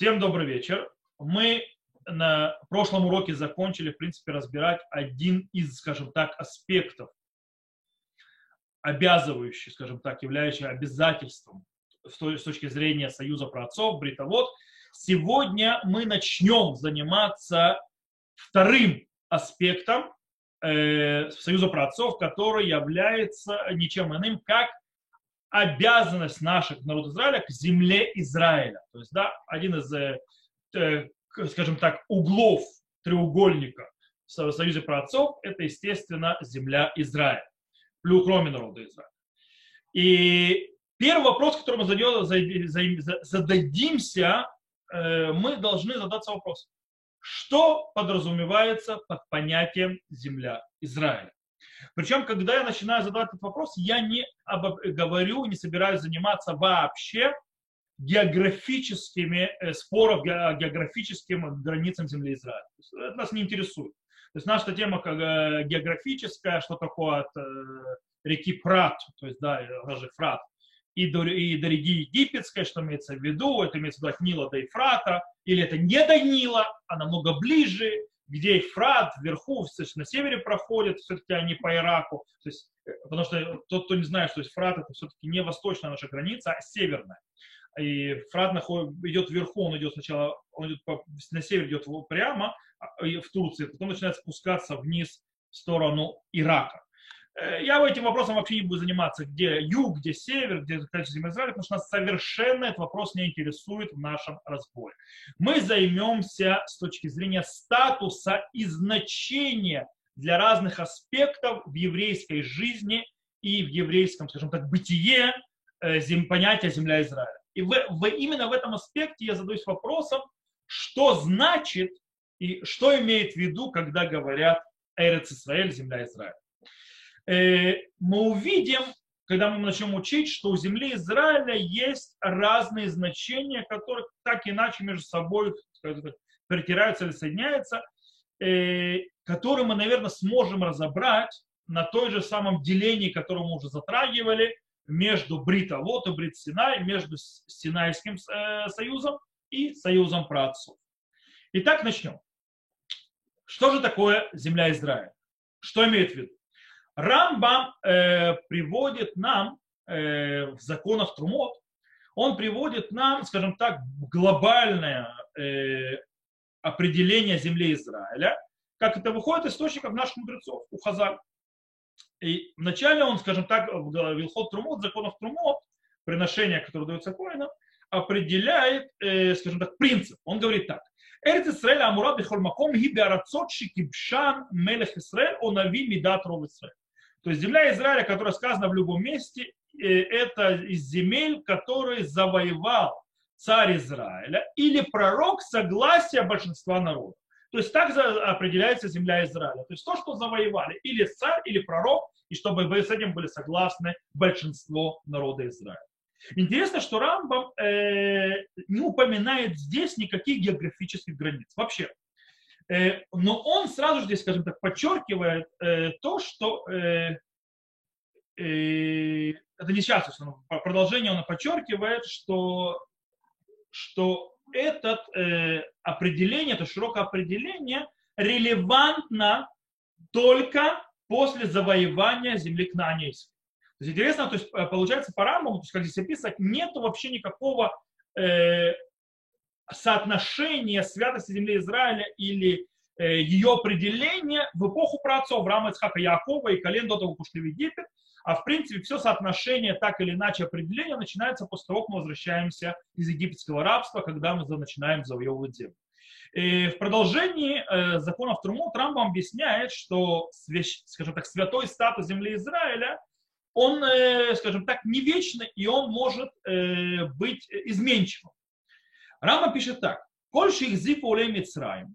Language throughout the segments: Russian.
Всем добрый вечер. Мы на прошлом уроке закончили, в принципе, разбирать один из, скажем так, аспектов, обязывающий, скажем так, являющий обязательством с точки зрения союза праотцов, бритовод. Сегодня мы начнем заниматься вторым аспектом э, союза праотцов, который является ничем иным, как обязанность наших народ Израиля к земле Израиля. То есть, да, один из, э, э скажем так, углов треугольника в Союзе праотцов – это, естественно, земля Израиля, плюс кроме народа Израиля. И первый вопрос, который мы зададимся, э, мы должны задаться вопросом. Что подразумевается под понятием земля Израиля? Причем, когда я начинаю задавать этот вопрос, я не говорю, не собираюсь заниматься вообще географическими э, споров, географическим границам земли Израиля. Это нас не интересует. То есть наша тема как э, географическая, что такое от э, реки Прат, то есть да, даже Фрат, и до, и до реки Египетской, что имеется в виду, это имеется в виду от Нила до Ефрата, или это не до Нила, а намного ближе, где Ефрат вверху, на севере проходит, все-таки они по Ираку. То есть, э, потому что тот, кто не знает, что Ефрат это все-таки не восточная наша граница, а северная. И находит, идет вверху, он идет сначала, он идет по, на север идет прямо а, в Турции, потом начинает спускаться вниз в сторону Ирака. Э, я этим вопросом вообще не буду заниматься, где юг, где север, где земля Израиля, потому что нас совершенно этот вопрос не интересует в нашем разборе. Мы займемся с точки зрения статуса и значения для разных аспектов в еврейской жизни и в еврейском, скажем так, бытие э, зем, понятия земля Израиля. И в, в, именно в этом аспекте я задаюсь вопросом, что значит и что имеет в виду, когда говорят Эрец Израиль, земля Израиля. Э, мы увидим, когда мы начнем учить, что у земли Израиля есть разные значения, которые так иначе между собой перетираются или соединяются, э, которые мы, наверное, сможем разобрать на той же самом делении, которое мы уже затрагивали, между Бритовод и Брит Синай, между Синайским э, союзом и союзом праотцов. Итак, начнем. Что же такое земля Израиля? Что имеет в виду? Рамбам э, приводит нам э, в законах Трумот, он приводит нам, скажем так, глобальное э, определение земли Израиля, как это выходит из источников наших мудрецов, у Хазаль. И вначале он, скажем так, в Вилхот Трумот, законов Трумот, приношение, которое дается коинам, определяет, э, скажем так, принцип. Он говорит так. Эрец Исраэль Амура Бихоль Маком Ги Биарацот Шикибшан Мелех Исраэль Онави Мидат Ров Исраэль. То есть земля Израиля, которая сказана в любом месте, э, это из земель, которые завоевал царь Израиля или пророк согласия большинства народа. То есть так определяется земля Израиля. То есть то, что завоевали или царь, или пророк, и чтобы с этим были согласны большинство народа Израиля. Интересно, что Рамбам э, не упоминает здесь никаких географических границ. Вообще, но он сразу же здесь, скажем так, подчеркивает э, то, что э, это не сейчас, но продолжение он подчеркивает, что, что это определение, это широкое определение релевантно только после завоевания земли Кнаанейской. То есть интересно, то есть получается по рамам, то есть, как здесь описано, нет вообще никакого соотношение святости земли Израиля или э, ее определение в эпоху праотцов Рама Ицхака Якова и колен до того, как ушли в Египет. А в принципе все соотношение, так или иначе определение начинается после того, как мы возвращаемся из египетского рабства, когда мы начинаем завоевывать землю. И в продолжении э, законов Трумот Рамбам объясняет, что, скажем так, святой статус земли Израиля, он, э, скажем так, не вечный, и он может э, быть изменчивым. Рама пишет так. כל שהחזיקו עולי מצרים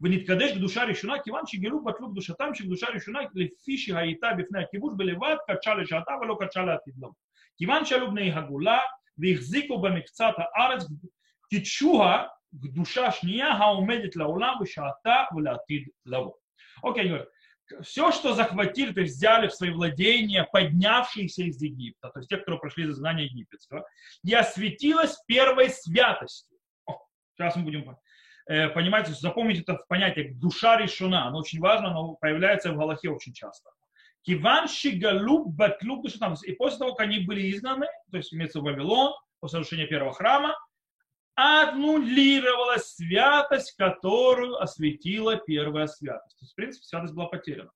ונתקדש קדושה ראשונה, כיוון שגילו בטלו קדושתם שקדושה ראשונה לפי שהייתה בפני הכיבוש בלבד, קדשה לשעתה ולא קדשה לעתיד לבוא. כיוון שעלו בני הגולה והחזיקו במקצת הארץ, קידשוה קדושה שנייה העומדת לעולם ושעתה ולעתיד לבוא. אוקיי, okay, все, что захватили, то есть взяли в свои владения поднявшиеся из Египта, то есть те, кто прошли из изгнания египетского, и осветилось первой святостью Сейчас мы будем э, понимать, запомните это понятие душа решена, оно очень важно, оно появляется в Галахе очень часто. Киван Шигалуб Батлуб И после того, как они были изгнаны, то есть имеется в Вавилон, после разрушения первого храма, аннулировалась святость, которую осветила первая святость. То есть, в принципе, святость была потеряна.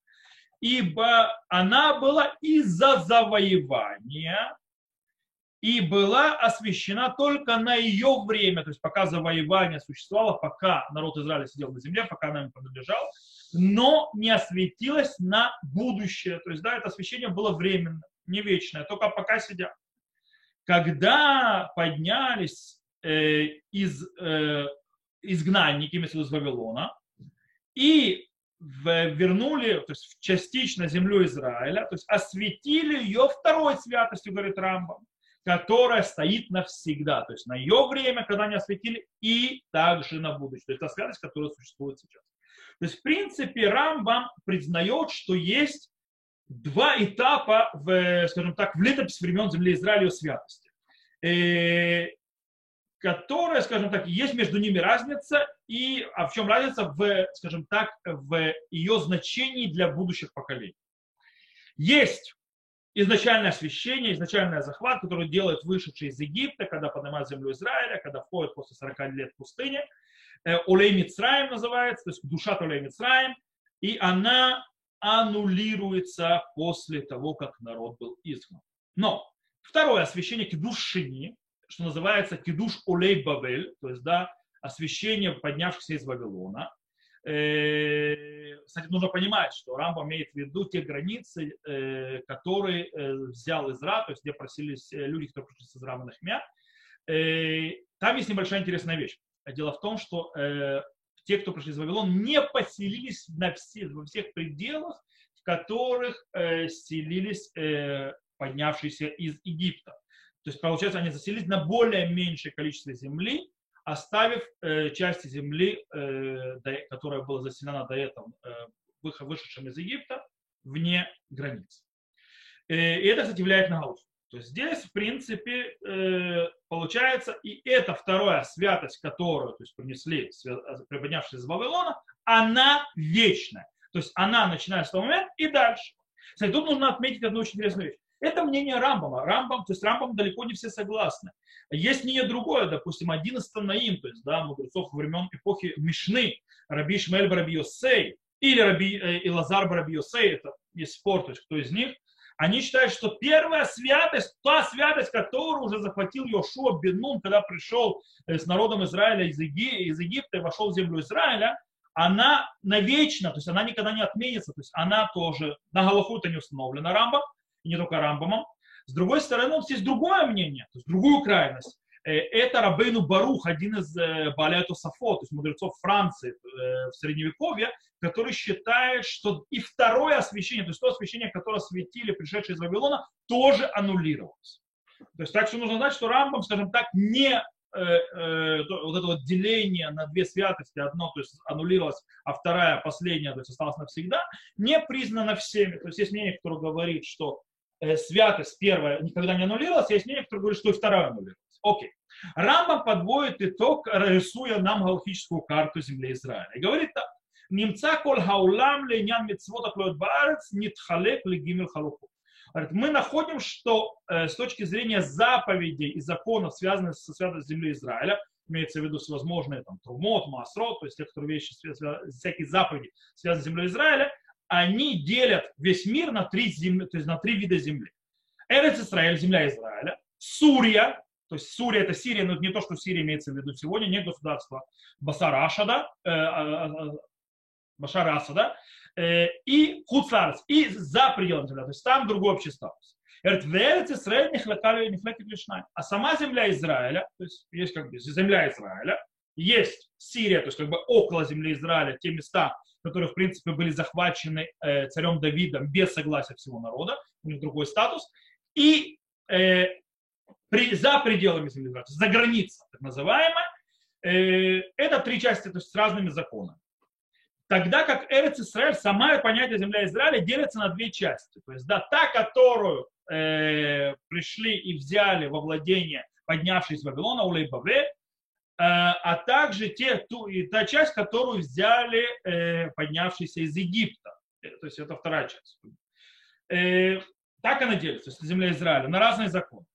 Ибо она была из-за завоевания и была освящена только на ее время, то есть пока завоевание существовало, пока народ Израиля сидел на земле, пока она ему принадлежала, но не осветилась на будущее. То есть, да, это освящение было временно, не вечное, только пока сидят. Когда поднялись э, из э, изгнанники, из Вавилона, и вернули, то есть частично землю Израиля, то есть осветили ее второй святостью, говорит Рамбам которая стоит навсегда, то есть на ее время, когда они осветили, и также на будущее. То есть та святость, которая существует сейчас. То есть, в принципе, Рамбам признает, что есть два этапа, в, скажем так, в летописи времен земли Израиля святости, э, которая, скажем так, есть между ними разница, и а в чем разница в, скажем так, в ее значении для будущих поколений. Есть изначальное освящение, изначальный захват, который делают вышедшие из Египта, когда поднимают землю Израиля, когда входят после 40 лет в пустыне. Э, Олей Мицраем называется, то есть душа Олей Мицраем, и она аннулируется после того, как народ был изгнан. Но второе освящение кидуш шини, что называется кидуш Олей Бавель, то есть да, освящение поднявшихся из Вавилона, кстати, нужно понимать, что Рамба имеет в виду те границы, э, которые э, взял Изра, то есть где просились люди, которые пришли с Изра Манахмя. Там есть небольшая интересная вещь. Дело в том, что те, кто пришли из Вавилона, не поселились на все, во всех пределах, в которых селились поднявшиеся из Египта. То есть, получается, они заселились на более меньшее количество земли, оставив э, части земли, э, до, которая была заселена до этого э, вышедшим из Египта, вне границ. Э, и это, кстати, влияет на Галус. То есть здесь, в принципе, э, получается, и эта вторая святость, которую то есть, принесли, приподнявшись из Вавилона, она вечная. То есть она начинается с того момента и дальше. Кстати, тут нужно отметить одну очень интересную вещь. Это мнение Рамбама. Рамбам, то есть Рамбам далеко не все согласны. Есть мнение другое, допустим, один из Танаим, то есть, да, мудрецов времен эпохи Мишны, Раби Шмель Раби Йосей, или Раби э, Илазар Раби Йосей, это есть спор, то есть кто из них, они считают, что первая святость, та святость, которую уже захватил Йошуа Бенун, когда пришел э, с народом Израиля из, Еги, из Египта и вошел в землю Израиля, она навечно, то есть она никогда не отменится, то есть она тоже, на Галаху это не установлена Рамбом, и не только Рамбамом. С другой стороны, есть другое мнение, то есть другую крайность. Э, это Рабейну Барух, один из э, Баляту Сафо, то есть мудрецов Франции э, в Средневековье, который считает, что и второе освящение, то есть то освящение, которое светили пришедшие из Вавилона, тоже аннулировалось. То есть так что нужно знать, что Рамбам, скажем так, не вот это вот деление на две святости, одно, то есть аннулировалось, а вторая, последняя, то есть осталась навсегда, не признано всеми. То есть есть мнение, которое говорит, что святость первая никогда не аннулировалась, есть мнение, которое говорит, что и вторая аннулировалась. Окей. Рамбам подводит итог, рисуя нам галактическую карту земли Израиля. И говорит так. Немца коль хаулам ленян митцвот аклоет баарец нитхалек легимил халуху. Мы находим, что э, с точки зрения заповедей и законов, связанных со святостью земли Израиля, имеется в виду всевозможные там, трумот, масрот, то есть те, которые вещи, всякие заповеди, связанные с землей Израиля, они делят весь мир на три, земли, то есть на три вида земли. Эрец Израиль, земля Израиля, Сурия, то есть Сурия это Сирия, но это не то, что Сирия имеется в виду сегодня, не государство Басара Ашада, э, а, а, Башара Асада, э, и Хуцарс, и за пределами земли, то есть там другой общий статус. А сама земля Израиля, то есть есть как бы земля Израиля, есть Сирия, то есть как бы около земли Израиля, те места, которые, в принципе, были захвачены э, царем Давидом без согласия всего народа, у них другой статус, и э, при, за пределами земли Израиля, за границей, так называемая, э, это три части, то есть с разными законами. Тогда как Эрец Израиль, сама понятие земля Израиля делится на две части. То есть, да, та, которую э, пришли и взяли во владение поднявшись из Вавилона, Улей Баве, а также те, ту, и та часть, которую взяли э, поднявшиеся из Египта. Э, то есть это вторая часть. Э, так она делится, то есть земля Израиля, на разные законы.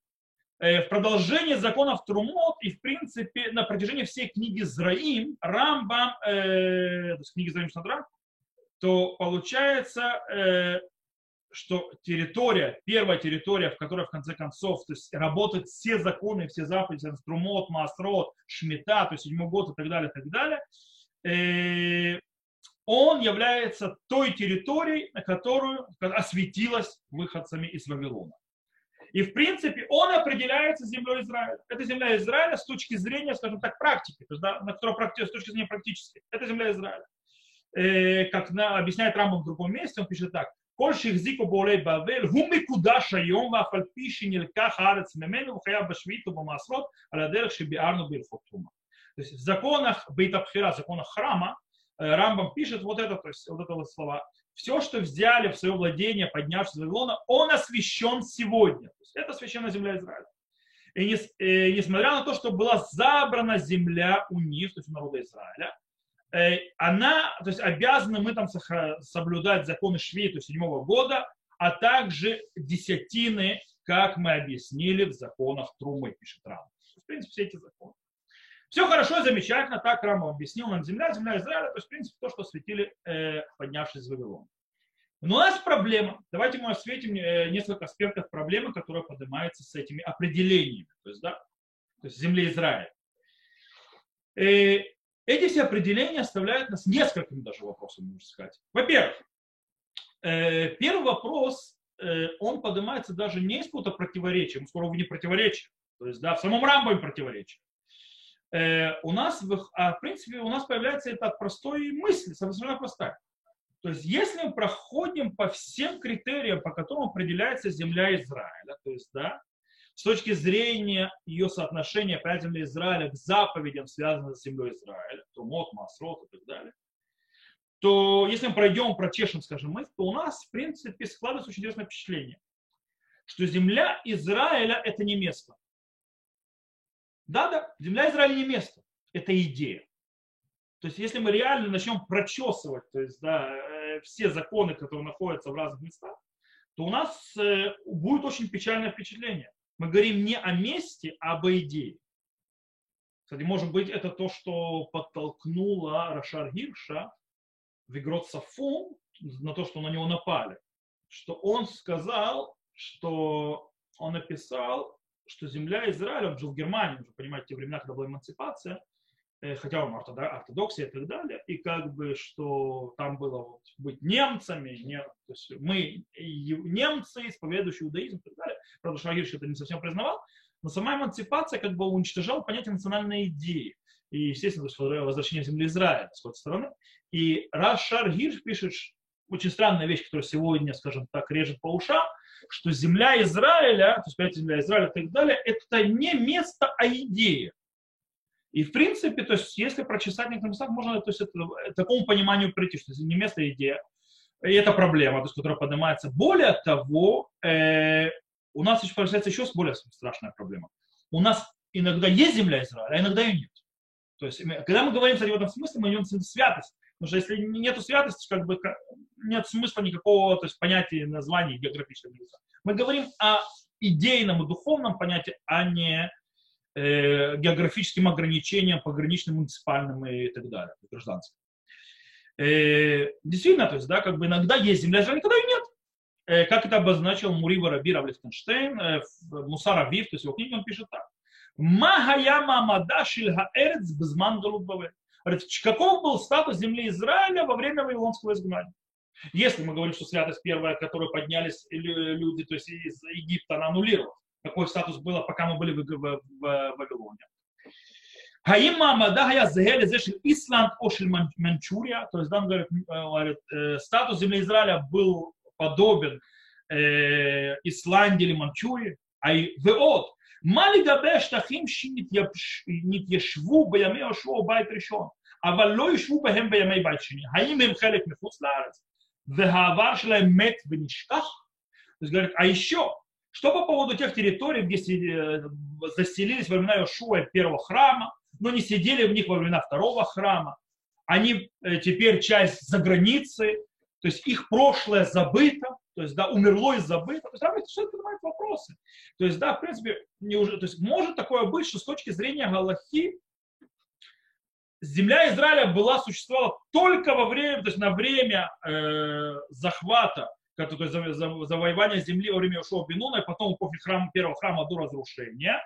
Э, в продолжении законов Трумот и, в принципе, на протяжении всей книги Зраим, Рамбам, э, то есть книги Зраим Шнадрам, то получается, э, что территория, первая территория, в которой в конце концов то есть, работают все законы, все заповеди, инструмот, масрот, шмита, то есть седьмой год и так далее, и так далее, э, он является той территорией, на которую осветилась выходцами из Вавилона. И, в принципе, он определяется землей Израиля. Это земля Израиля с точки зрения, скажем так, практики, то есть, да, на практи- с точки зрения практической. Это земля Израиля. Э, как на, объясняет Рамбам в другом месте, он пишет так. כל שהחזיקו בעולי בבל הוא מקודש היום ואף על פי שנלקח הארץ ממנו הוא חייב בשביעית ובמעשרות על הדרך שביארנו בהלכות תרומה. То есть в законах Бейтабхира, законах храма, Рамбам пишет вот это, то есть вот это вот слова. Все, что взяли в свое владение, поднявшись из Вавилона, он освящен сегодня. То есть это священная земля Израиля. И не, э, несмотря на то, что была забрана земля у них, то есть у народа Израиля, Э, она, то есть обязаны мы там соблюдать законы есть седьмого года, а также десятины, как мы объяснили в законах Трумы, пишет Рам. В принципе, все эти законы. Все хорошо, замечательно, так Рам объяснил нам земля, земля Израиля, то есть, в принципе, то, что осветили, э, поднявшись из Вавилона. Но у нас проблема. Давайте мы осветим э, несколько аспектов проблемы, которая поднимается с этими определениями. То есть, да, то есть земли Израиля. Э, эти все определения оставляют нас несколькими даже вопросами, можно сказать. Во-первых, э, первый вопрос, э, он поднимается даже не из какого-то противоречия, мы скоро не противоречие, то есть да, в самом Рамбаме противоречие. Э, у нас, а в принципе, у нас появляется эта простой мысль, совершенно простая. То есть, если мы проходим по всем критериям, по которым определяется земля Израиля, то есть, да, с точки зрения ее соотношения земле Израиля к заповедям, связанным с землей Израиля, то мот, масрот и так далее, то если мы пройдем, прочешем, скажем, мы, то у нас, в принципе, складывается очень интересное впечатление, что земля Израиля – это не место. Да-да, земля Израиля не место, это идея. То есть, если мы реально начнем прочесывать то есть, да, э, все законы, которые находятся в разных местах, то у нас э, будет очень печальное впечатление мы говорим не о месте, а об идее. Кстати, может быть, это то, что подтолкнуло Рашар Гирша в Игрот Сафу на то, что на него напали. Что он сказал, что он написал, что земля Израиля, он жил в Германии, уже понимаете, те времена, когда была эмансипация, хотя он ортодоксия и так далее, и как бы, что там было вот быть немцами, не, то есть мы немцы, исповедующие иудаизм и так далее. Правда, Шагирш это не совсем признавал, но сама эмансипация как бы уничтожала понятие национальной идеи. И, естественно, то есть возвращение земли Израиля с какой-то стороны. И Раш Шаргирш пишет очень странная вещь, которая сегодня, скажем так, режет по ушам, что земля Израиля, то есть земля Израиля и так далее, это не место, а идея. И в принципе, то есть, если прочесать некоторые местах, можно то есть, это, к такому пониманию прийти, что это не место, а идея. И это проблема, то есть, которая поднимается. Более того, э, у нас еще появляется еще более страшная проблема. У нас иногда есть земля Израиля, а иногда ее нет. То есть, когда мы говорим, кстати, в этом смысле, мы идем в святость. Потому что если нет святости, как бы нет смысла никакого то есть, понятия названия географического. Мы говорим о идейном и духовном понятии, а не э, географическим ограничениям, пограничным, муниципальным и так далее, гражданским. Э, действительно, то есть, да, как бы иногда есть земля, а никогда ее нет. Э, как это обозначил Мурива Рабира Лихтенштейн э, Вив, то есть его книге он пишет так. Махаяма Амада Шильхаэрец Безман Каков был статус земли Израиля во время Вавилонского изгнания? Если мы говорим, что святость первая, которую поднялись люди, то есть из Египта, она аннулировалась какой статус было, пока мы были в, в, в, в Вавилоне. Хаим Мамада Хая Зехеле Зешель Исланд Ошель Манчурия, то есть там говорит, говорит э, статус земли Израиля был подобен э, Исландии или Манчурии, а и ועוד, מה לגבי השטחים שנתיישבו בימי יהושע ובית ראשון, אבל לא ישבו בהם בימי בית שני, האם הם חלק מחוץ לארץ, והעבר שלהם מת ונשכח? То есть говорит, а еще что по поводу тех территорий, где заселились во времена Иошуа первого храма, но не сидели в них во времена второго храма. Они э, теперь часть за границей, то есть их прошлое забыто, то есть, да, умерло и забыто. То есть, все это поднимает вопросы. То есть, да, в принципе, не уже, то есть, может такое быть, что с точки зрения Галахи, земля Израиля была, существовала только во время, то есть на время э, захвата, то есть завоевания земли во время Ушова Бенуна, и потом после храма, первого храма до разрушения.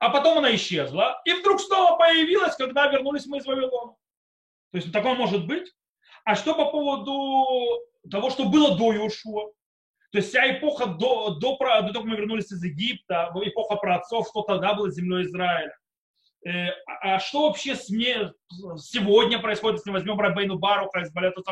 А потом она исчезла, и вдруг снова появилась, когда вернулись мы из Вавилона. То есть такое может быть. А что по поводу того, что было до Иошуа? То есть вся эпоха до, до, до того, как мы вернулись из Египта, эпоха праотцов, что тогда было землей Израиля. Э, а, а что вообще с мне сегодня происходит, если возьмем Рабейну Баруха из Балета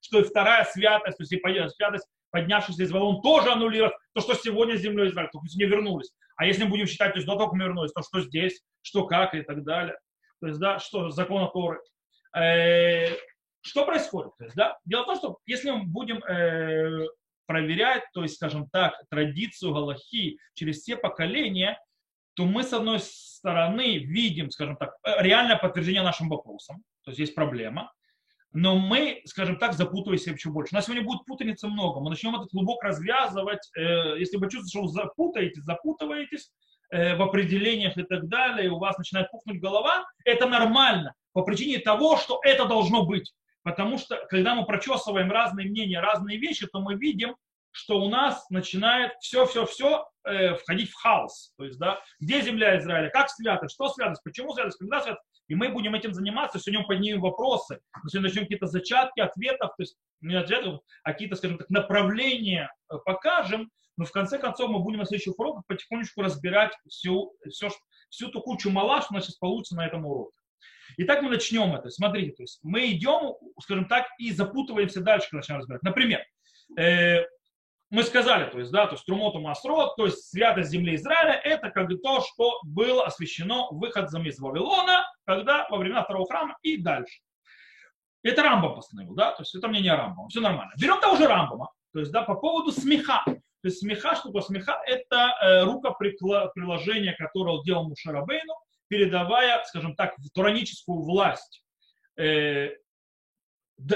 что и вторая святость, то есть святость, поднявшись из Вавилона, тоже аннулирует то, что сегодня с землей Израиля, то есть не вернулись. А если мы будем считать, то есть до того, как мы вернулись, то что здесь, что как и так далее. То есть, да, что закон Торы. Э, что происходит? То есть, да, дело в том, что если мы будем э, проверять, то есть, скажем так, традицию Галахи через все поколения, то мы, с одной стороны, видим, скажем так, э, реальное подтверждение нашим вопросам, то есть есть проблема, но мы, скажем так, запутываемся еще больше. У нас сегодня будет путаница много, мы начнем этот клубок развязывать, э, если вы чувствуете, что вы запутаетесь, запутываетесь э, в определениях и так далее, и у вас начинает пухнуть голова, это нормально, по причине того, что это должно быть. Потому что, когда мы прочесываем разные мнения, разные вещи, то мы видим, что у нас начинает все-все-все э, входить в хаос. То есть, да, где земля Израиля, как святость, что святость, почему святость, когда святость. И мы будем этим заниматься, сегодня поднимем вопросы, сегодня начнем какие-то зачатки ответов, то есть не ответов, а какие-то, скажем так, направления э, покажем, но в конце концов мы будем на следующих уроках потихонечку разбирать всю, всю, всю ту кучу мала, что у нас сейчас получится на этом уроке. Итак, мы начнем это. Смотрите, то есть мы идем, скажем так, и запутываемся дальше, когда начинаем разбирать. Например, э, мы сказали, то есть, да, то есть Трумоту Масрот, то есть святость земли Израиля, это как то, что было освящено выходцем из Вавилона, когда во времена второго храма и дальше. Это Рамбам постановил, да, то есть это мнение Рамбама, все нормально. Берем того же Рамбама, то есть, да, по поводу смеха. То есть смеха, что такое смеха? Это э, рукоприложение, которое делал Мушарабейну, передавая, скажем так, тураническую власть э,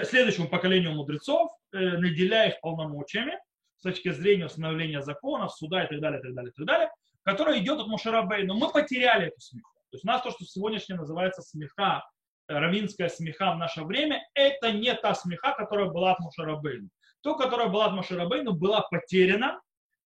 следующему поколению мудрецов, э, наделяя их полномочиями, с точки зрения установления законов, суда и так далее, и так далее, и так далее, которая идет от Мушарабей. Но мы потеряли эту смеху. То есть у нас то, что сегодняшнее называется смеха, э, равинская смеха в наше время, это не та смеха, которая была от Мушарабейну. То, которая была от Мушарабейну, была потеряна.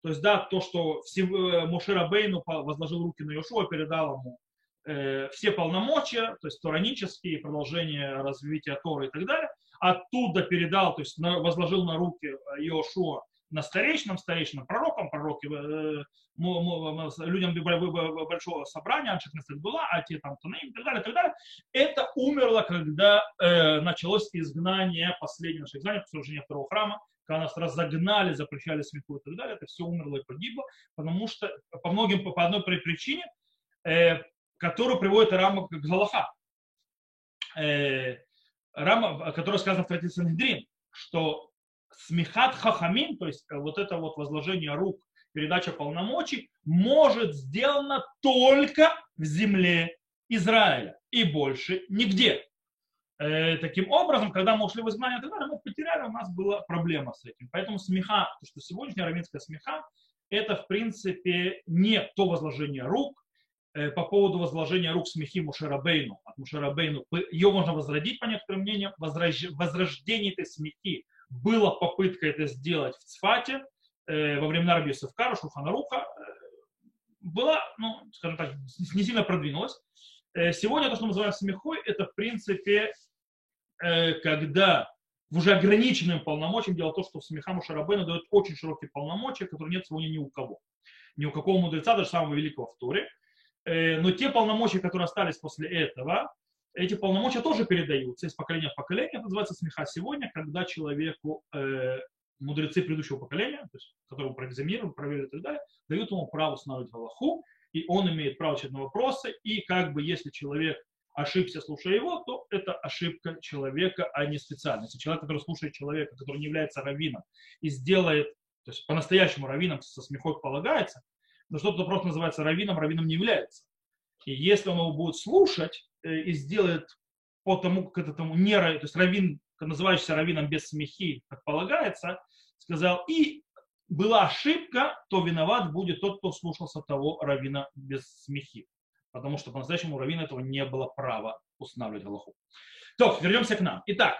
То есть, да, то, что э, Мушарабейну возложил руки на Иошуа, передал ему э, все полномочия, то есть туранические, продолжение развития Торы и так далее, оттуда передал, то есть на, возложил на руки Иошуа на старейшинам, старейшинам, пророкам, пророки, э, людям большого собрания, Анших была, а те там Танаим и так далее, и так далее. Это умерло, когда э, началось изгнание, последнее наше изгнание, сожжение второго храма, когда нас разогнали, запрещали смеху и так далее, это все умерло и погибло, потому что по многим, по одной причине, э, которую приводит Рама к Галаха. Э, Рама, который сказано в традиции Недрин, что смехат хахамин, то есть э, вот это вот возложение рук, передача полномочий, может сделано только в земле Израиля и больше нигде. Э, таким образом, когда мы ушли в изгнание, мы потеряли, у нас была проблема с этим. Поэтому смеха, то, что сегодняшняя равинская смеха, это в принципе не то возложение рук, э, по поводу возложения рук смехи Мушарабейну, от Мушарабейну, ее можно возродить, по некоторым мнениям, возрождение этой смехи была попытка это сделать в Цфате э, во времена Раби Севкара, Шуханаруха. Э, была, ну, скажем так, не сильно продвинулась. Э, сегодня то, что мы называем смехой, это в принципе, э, когда в уже ограниченным полномочиям дело то, что смеха Мушарабейна дает очень широкие полномочия, которые нет сегодня ни у кого. Ни у какого мудреца, даже самого великого в Торе. Э, но те полномочия, которые остались после этого, эти полномочия тоже передаются из поколения в поколение. Это называется смеха сегодня, когда человеку э, мудрецы предыдущего поколения, то есть, которого проэкзаминировали, проверили и так далее, дают ему право устанавливать Галаху, и он имеет право отвечать на вопросы, и как бы если человек ошибся, слушая его, то это ошибка человека, а не специально. Если человек, который слушает человека, который не является раввином, и сделает, то есть по-настоящему раввином со смехой полагается, но что-то просто называется раввином, раввином не является И если он его будет слушать и сделает по тому, как это тому не, то есть раввин, называющийся раввином без смехи, как полагается, сказал, и была ошибка, то виноват будет тот, кто слушался того равина без смехи. Потому что по-настоящему раввина этого не было права устанавливать Галаху. То, вернемся к нам. Итак,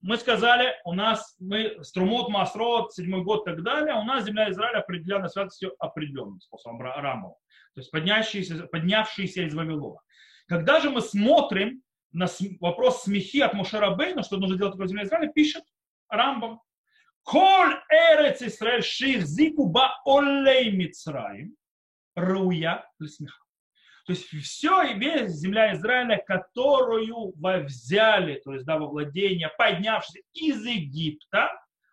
мы сказали, у нас мы Струмот, Масрот, седьмой год и так далее, у нас земля Израиля определена святостью определенным способом Рамова, то есть поднявшийся, поднявшийся из Вавилона. Когда же мы смотрим на вопрос смехи от Мушарабейна, что нужно делать такое земля Израиля, пишет Рамбам. Коль эрец Исраэль ших зику ба олей Мицраим, руя смеха. То есть все и весь земля Израиля, которую взяли, то есть да, во владение, поднявшись из Египта,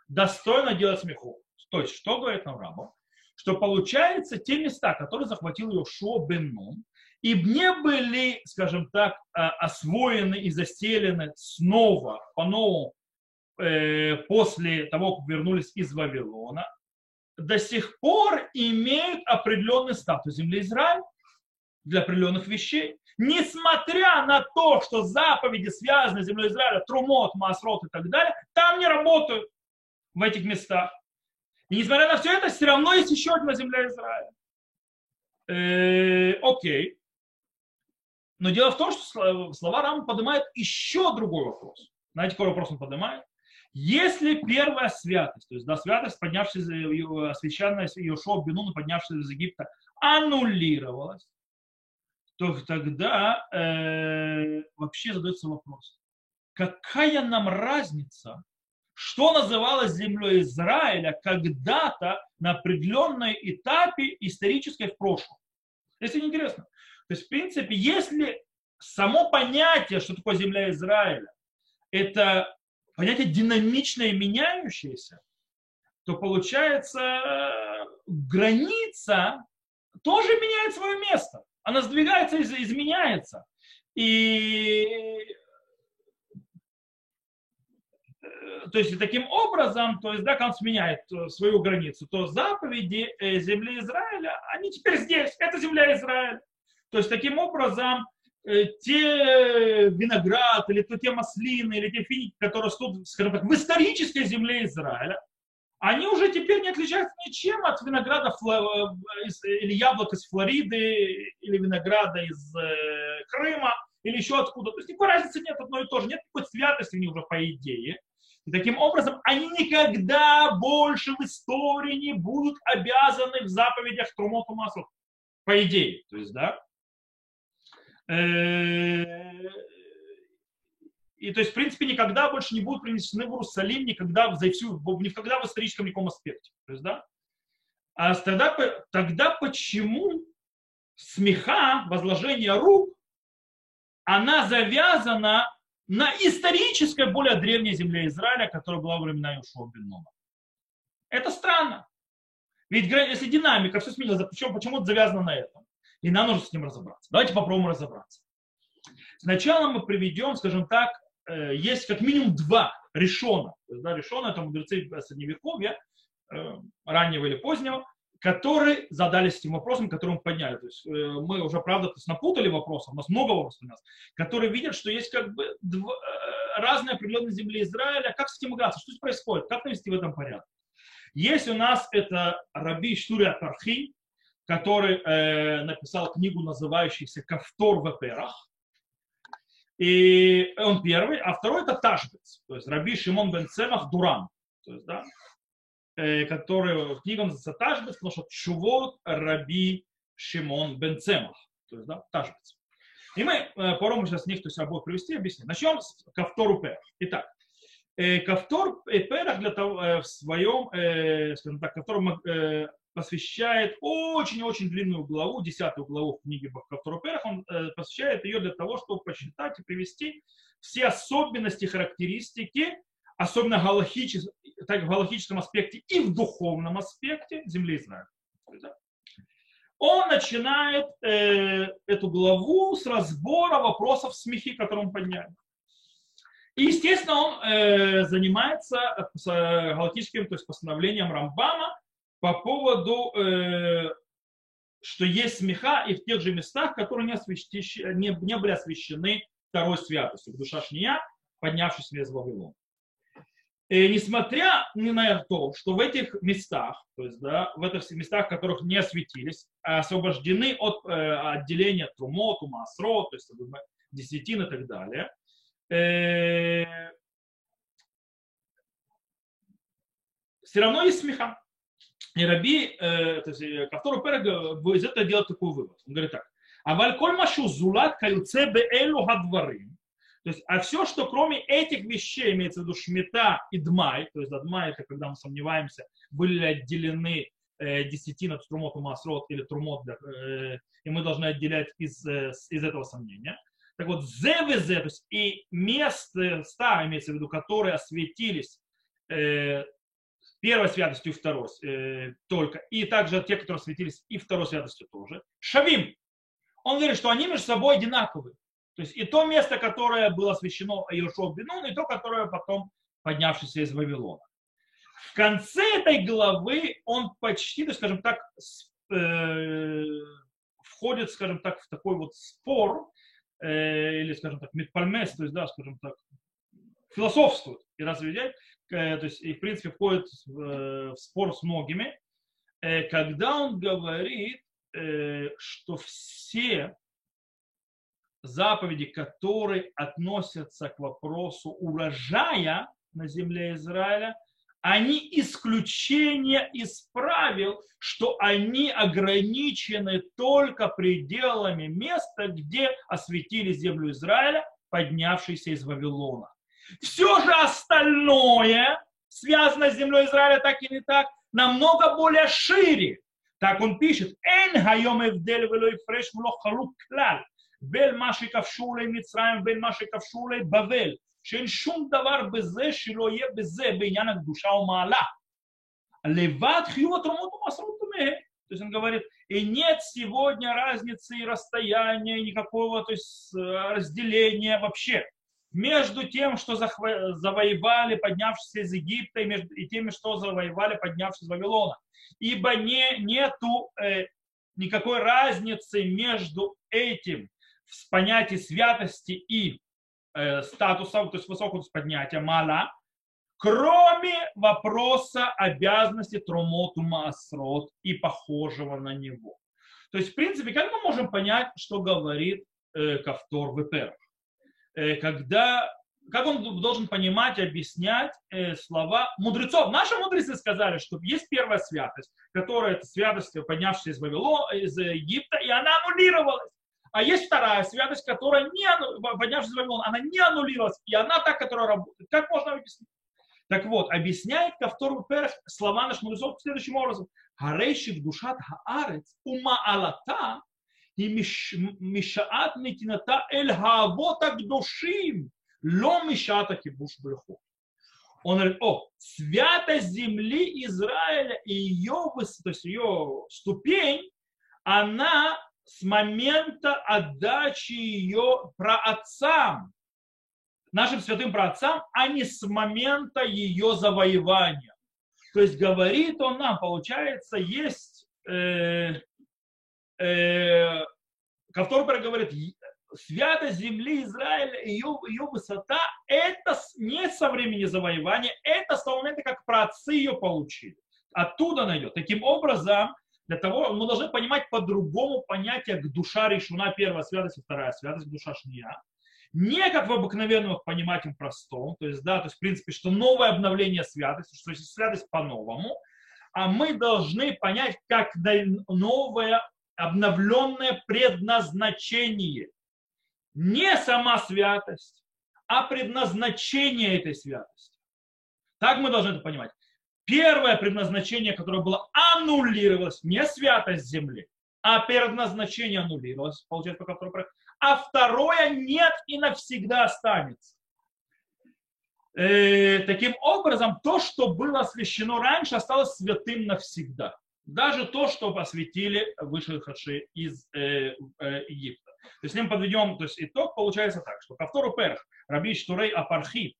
достойно делать смеху. То есть, что говорит нам Раба? Что получается, те места, которые захватил Йошуа бен Нун, и не были, скажем так, а, освоены и заселены снова, по-новому, э, после того, как вернулись из Вавилона, до сих пор имеют определенный статус земли Израиля для определенных вещей. Несмотря на то, что заповеди, связанные с землей Израиля, Трумот, Масрот и так далее, там не работают в этих местах. И несмотря на все это, все равно есть еще одна земля Израиля. Э, окей. Но дело в том, что слова Рама поднимают еще другой вопрос. Знаете, какой вопрос он поднимает? Если первая святость, то есть да, святость, поднявшаяся, освященная Иошуа Бенуна, поднявшаяся из Египта, аннулировалась, то тогда э, вообще задается вопрос, какая нам разница, что называлось землей Израиля когда-то на определенной этапе исторической в прошлом. Если не интересно. То есть, в принципе, если само понятие, что такое земля Израиля, это понятие динамичное и меняющееся, то получается граница тоже меняет свое место она сдвигается и изменяется. И э, то есть таким образом, то есть, да, он сменяет э, свою границу, то заповеди э, земли Израиля, они теперь здесь, это земля Израиля. То есть таким образом те виноград, или то те маслины, или те финики, которые растут, скажем так, в исторической земле Израиля, они уже теперь не отличаются ничем от винограда э, или яблок из Флориды, или винограда из э, Крыма, или еще откуда. То есть никакой разницы нет, одно и то же. Нет никакой святости у них уже по идее. И таким образом они никогда больше в истории не будут обязаны в заповедях Трумоту Маслу. По идее. То есть, да. Э, и то есть, в принципе, никогда больше не будут принесены в Иерусалим, никогда, за всю, никогда в историческом никаком аспекте. То есть, да? А тогда, тогда почему смеха, возложение рук, она завязана на исторической, более древней земле Израиля, которая была во времена Иошуа Это странно. Ведь если динамика, все сменилось, почему, почему это завязано на этом? И нам нужно с ним разобраться. Давайте попробуем разобраться. Сначала мы приведем, скажем так, Э, есть как минимум два решона. Да, решона это мудрецы средневековья, э, раннего или позднего, которые задались этим вопросом, который мы подняли. То есть э, мы уже, правда, то есть, напутали вопросов, у нас много вопросов у нас, которые видят, что есть как бы два, разные определенные земли Израиля. Как с этим играться? Что здесь происходит? Как навести в этом порядок? Есть у нас это Раби Штуря Тархи, который э, написал книгу, называющуюся «Кавтор в эперах», и он первый, а второй это Ташбец, то есть Раби Шимон бен Цемах Дуран, то есть, да, э, который в книге называется Ташбец, потому что Чувот Раби Шимон бен Цемах, то есть, да, Ташбец. И мы э, попробуем сейчас них, то есть, обоих привести объяснить. Начнем с Кавтору Перах. Итак, э, Кавтор Перах для того, в своем, скажем так, Кавтор посвящает очень-очень длинную главу, десятую главу в книге Кавторуперах, он э, посвящает ее для того, чтобы посчитать и привести все особенности, характеристики, особенно галахичес, так, в галахическом аспекте и в духовном аспекте земли Израиля. Он начинает э, эту главу с разбора вопросов смехи, которые он поднял. И, естественно, он э, занимается с, э, галактическим, то есть постановлением Рамбама, по поводу э, что есть смеха и в тех же местах, которые не, освящи, не, не были освящены второй святостью, душа шния, поднявшись из Вавилона. И несмотря ни на то, что в этих местах, то есть да, в этих местах, в которых не осветились, освобождены от э, отделения трумот, умасро, то есть десятин и так далее, э, все равно есть смеха. И Раби, э, то есть Кавтору Перег из этого делает такой вывод. Он говорит так. А вальколь машу зулат каюце бе элю гадварим. То есть, а все, что кроме этих вещей, имеется в виду шмета и дмай, то есть дмай это когда мы сомневаемся, были ли отделены э, десятина трумот масрот или трумот, э, и мы должны отделять из, э, из этого сомнения. Так вот, ЗВЗ, то есть и места, имеется в виду, которые осветились э, первой святостью и второй э, только, и также те, которые светились и второй святостью тоже. Шавим. Он говорит, что они между собой одинаковые. То есть и то место, которое было освящено Иешуа Бенун, и то, которое потом поднявшееся из Вавилона. В конце этой главы он почти, есть, скажем так, э, входит, скажем так, в такой вот спор, э, или, скажем так, метпальмес, то есть, да, скажем так, философствует и разведет, то есть, и в принципе входит в, э, в спор с многими, э, когда он говорит, что все заповеди, которые относятся к вопросу урожая на земле Израиля, они исключение из правил, что они ограничены только пределами места, где осветили землю Израиля, поднявшийся из Вавилона. Все же остальное, связано с землей Израиля так и не так, намного более шире. Так он пишет, «Эн хайом эвдель вело ифреш мло халук клал, בין מה שכבשו לי מצרים ובין מה שכבשו לי בבל, שאין שום דבר בזה שלא יהיה בזה בעניין הקדושה ומעלה. לבד חיוב התרומות ומסרות טומאה. То есть он говорит, и нет сегодня разницы и расстояния, никакого то есть, разделения вообще между тем, что завоевали, поднявшись из Египта, и, между, и теми, что завоевали, поднявшись из Вавилона. Ибо не, нету э, никакой разницы между этим в понятии святости и э, статуса, то есть высокого поднятия мала, кроме вопроса обязанности трумоту маасрот и похожего на него. То есть, в принципе, как мы можем понять, что говорит э, Кавтор Вепер? Э, когда, как он должен понимать объяснять э, слова мудрецов. Наши мудрецы сказали, что есть первая святость, которая это святость, поднявшаяся из Вавилона, из Египта, и она аннулировалась. А есть вторая святость, которая не, поднявшись из Вавилона, она не аннулировалась, и она та, которая работает. Как можно объяснить? Так вот, объясняет ко второму перх слова наших мудрецов следующим образом. Харейших душат хаарец ума алата и мишаат нетината эль хавота к душим, ло мишаата кибуш бреху. Он говорит, о, святость земли Израиля и ее, то есть ее ступень, она с момента отдачи ее праотцам, нашим святым праотцам, а не с момента ее завоевания. То есть говорит он нам, получается, есть э, Кавторбер говорит, святость земли Израиля, ее, ее высота, это не со времени завоевания, это с того момента, как праотцы ее получили. Оттуда она идет. Таким образом, для того мы должны понимать по-другому понятие к душа решена первая святость и вторая святость, душа шния. Не как в обыкновенном понимать им простом, то есть, да, то есть, в принципе, что новое обновление святости, что святость по-новому, а мы должны понять, как новое обновленное предназначение. Не сама святость, а предназначение этой святости. Так мы должны это понимать. Первое предназначение, которое было аннулировалось, не святость земли, а предназначение аннулировалось, получается, второй проект. А второе нет и навсегда останется. Э, таким образом, то, что было освящено раньше, осталось святым навсегда. Даже то, что посвятили вышедшие из э, э, Египта. То есть, с ним подведем, то есть итог получается так, что повтору перх, Раби Штурей Апархи,